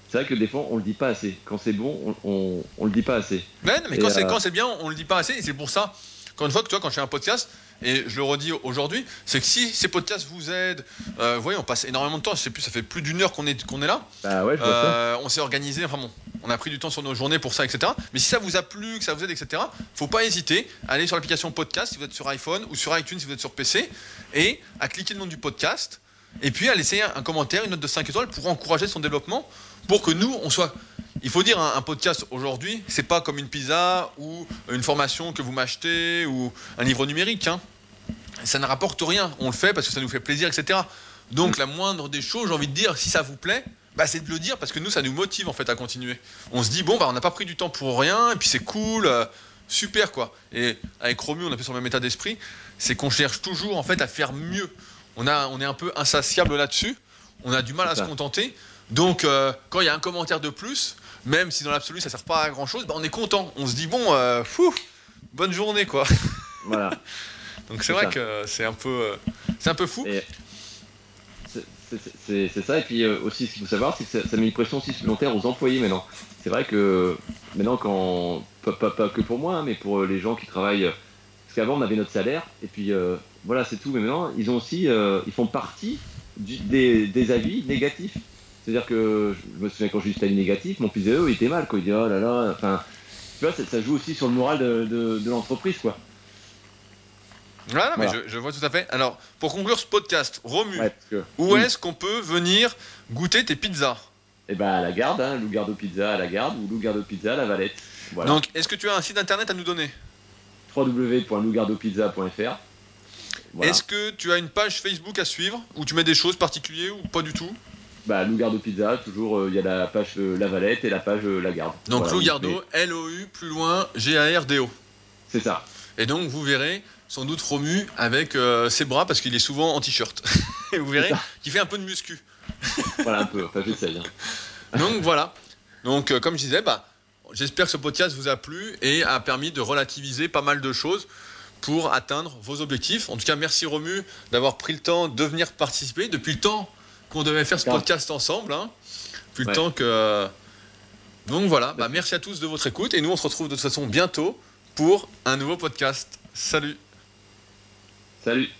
S2: c'est vrai que des fois, on le dit pas assez. Quand c'est bon, on, on, on le dit pas assez.
S1: Mais, non, mais
S2: Et,
S1: quand c'est
S2: euh,
S1: quand c'est bien, on le dit pas assez. Et c'est pour ça, encore une fois, que toi, quand je fais un podcast, et je le redis aujourd'hui, c'est que si ces podcasts vous aident, euh, vous voyez, on passe énormément de temps. Je sais plus, ça fait plus d'une heure qu'on est qu'on est là.
S2: Bah ouais, je vois ça.
S1: Euh, on s'est organisé, enfin bon, on a pris du temps sur nos journées pour ça, etc. Mais si ça vous a plu, que ça vous aide, etc., faut pas hésiter à aller sur l'application podcast si vous êtes sur iPhone ou sur iTunes si vous êtes sur PC et à cliquer le nom du podcast et puis à laisser un commentaire, une note de 5 étoiles pour encourager son développement pour que nous, on soit. Il faut dire, un, un podcast aujourd'hui, c'est pas comme une pizza ou une formation que vous m'achetez ou un livre numérique. hein. Ça ne rapporte rien. On le fait parce que ça nous fait plaisir, etc. Donc, la moindre des choses, j'ai envie de dire, si ça vous plaît, bah, c'est de le dire parce que nous, ça nous motive en fait à continuer. On se dit, bon, bah, on n'a pas pris du temps pour rien, et puis c'est cool, euh, super quoi. Et avec Romu, on a fait sur le même état d'esprit, c'est qu'on cherche toujours en fait à faire mieux. On, a, on est un peu insatiable là-dessus, on a du mal à se contenter. Donc, euh, quand il y a un commentaire de plus, même si dans l'absolu ça sert pas à grand chose, bah, on est content. On se dit, bon, euh, fou, bonne journée quoi.
S2: Voilà.
S1: Donc c'est vrai
S2: ça.
S1: que c'est un peu, euh, c'est un peu fou.
S2: C'est- ça. Et puis euh, aussi, ce qu'il faut savoir, c'est que ça, ça met une pression aussi supplémentaire aux employés maintenant. C'est vrai que maintenant, quand pas, pas- pas que pour moi, hein, mais pour les gens qui travaillent, parce qu'avant on avait notre salaire et puis euh, voilà, c'est tout. Mais maintenant, ils ont aussi, ils font partie du- des, des avis négatifs. C'est-à-dire que je me souviens quand j'ai eu avis négatif, mon PSE il était mal, quoi. Il dit oh là là. Enfin, tu vois, ça, ça joue aussi sur le moral de, de- de l'entreprise, quoi.
S1: Voilà, mais
S2: Voilà.
S1: je, je vois tout à fait. Alors, pour conclure ce podcast, Romu,
S2: Ouais, parce que
S1: où
S2: oui.
S1: est-ce qu'on peut venir goûter tes pizzas?
S2: Et ben à la garde, hein, Lou Gardo Pizza à la garde ou Lou Gardo Pizza à la Valette. Voilà.
S1: Donc, est-ce que tu as un site internet à nous donner?
S2: www.lougardopizza.fr. Voilà.
S1: Est-ce que tu as une page Facebook à suivre où tu mets des choses particulières ou pas du tout?
S2: Bah, Lou Gardo Pizza, toujours, euh, il y a la page euh, La Valette et la page euh, La Garde.
S1: Donc,
S2: Voilà,
S1: Lou
S2: mais-
S1: L-O-U, plus loin, G-A-R-D-O.
S2: C'est ça.
S1: Et donc, vous verrez sans doute Romu avec euh, ses bras parce qu'il est souvent en t-shirt. Et vous verrez qu'il fait un peu de muscu.
S2: Voilà un peu. Enfin, j'essaye. hein.
S1: Donc voilà. Donc euh, comme je disais, bah, j'espère que ce podcast vous a plu et a permis de relativiser pas mal de choses pour atteindre vos objectifs. En tout cas, merci Romu d'avoir pris le temps de venir participer depuis le temps qu'on devait faire ce podcast ensemble. Hein. Le
S2: Ouais.
S1: temps que. Donc voilà, bah, merci à tous de votre écoute et nous on se retrouve de toute façon bientôt pour un nouveau podcast. Salut
S2: Salut.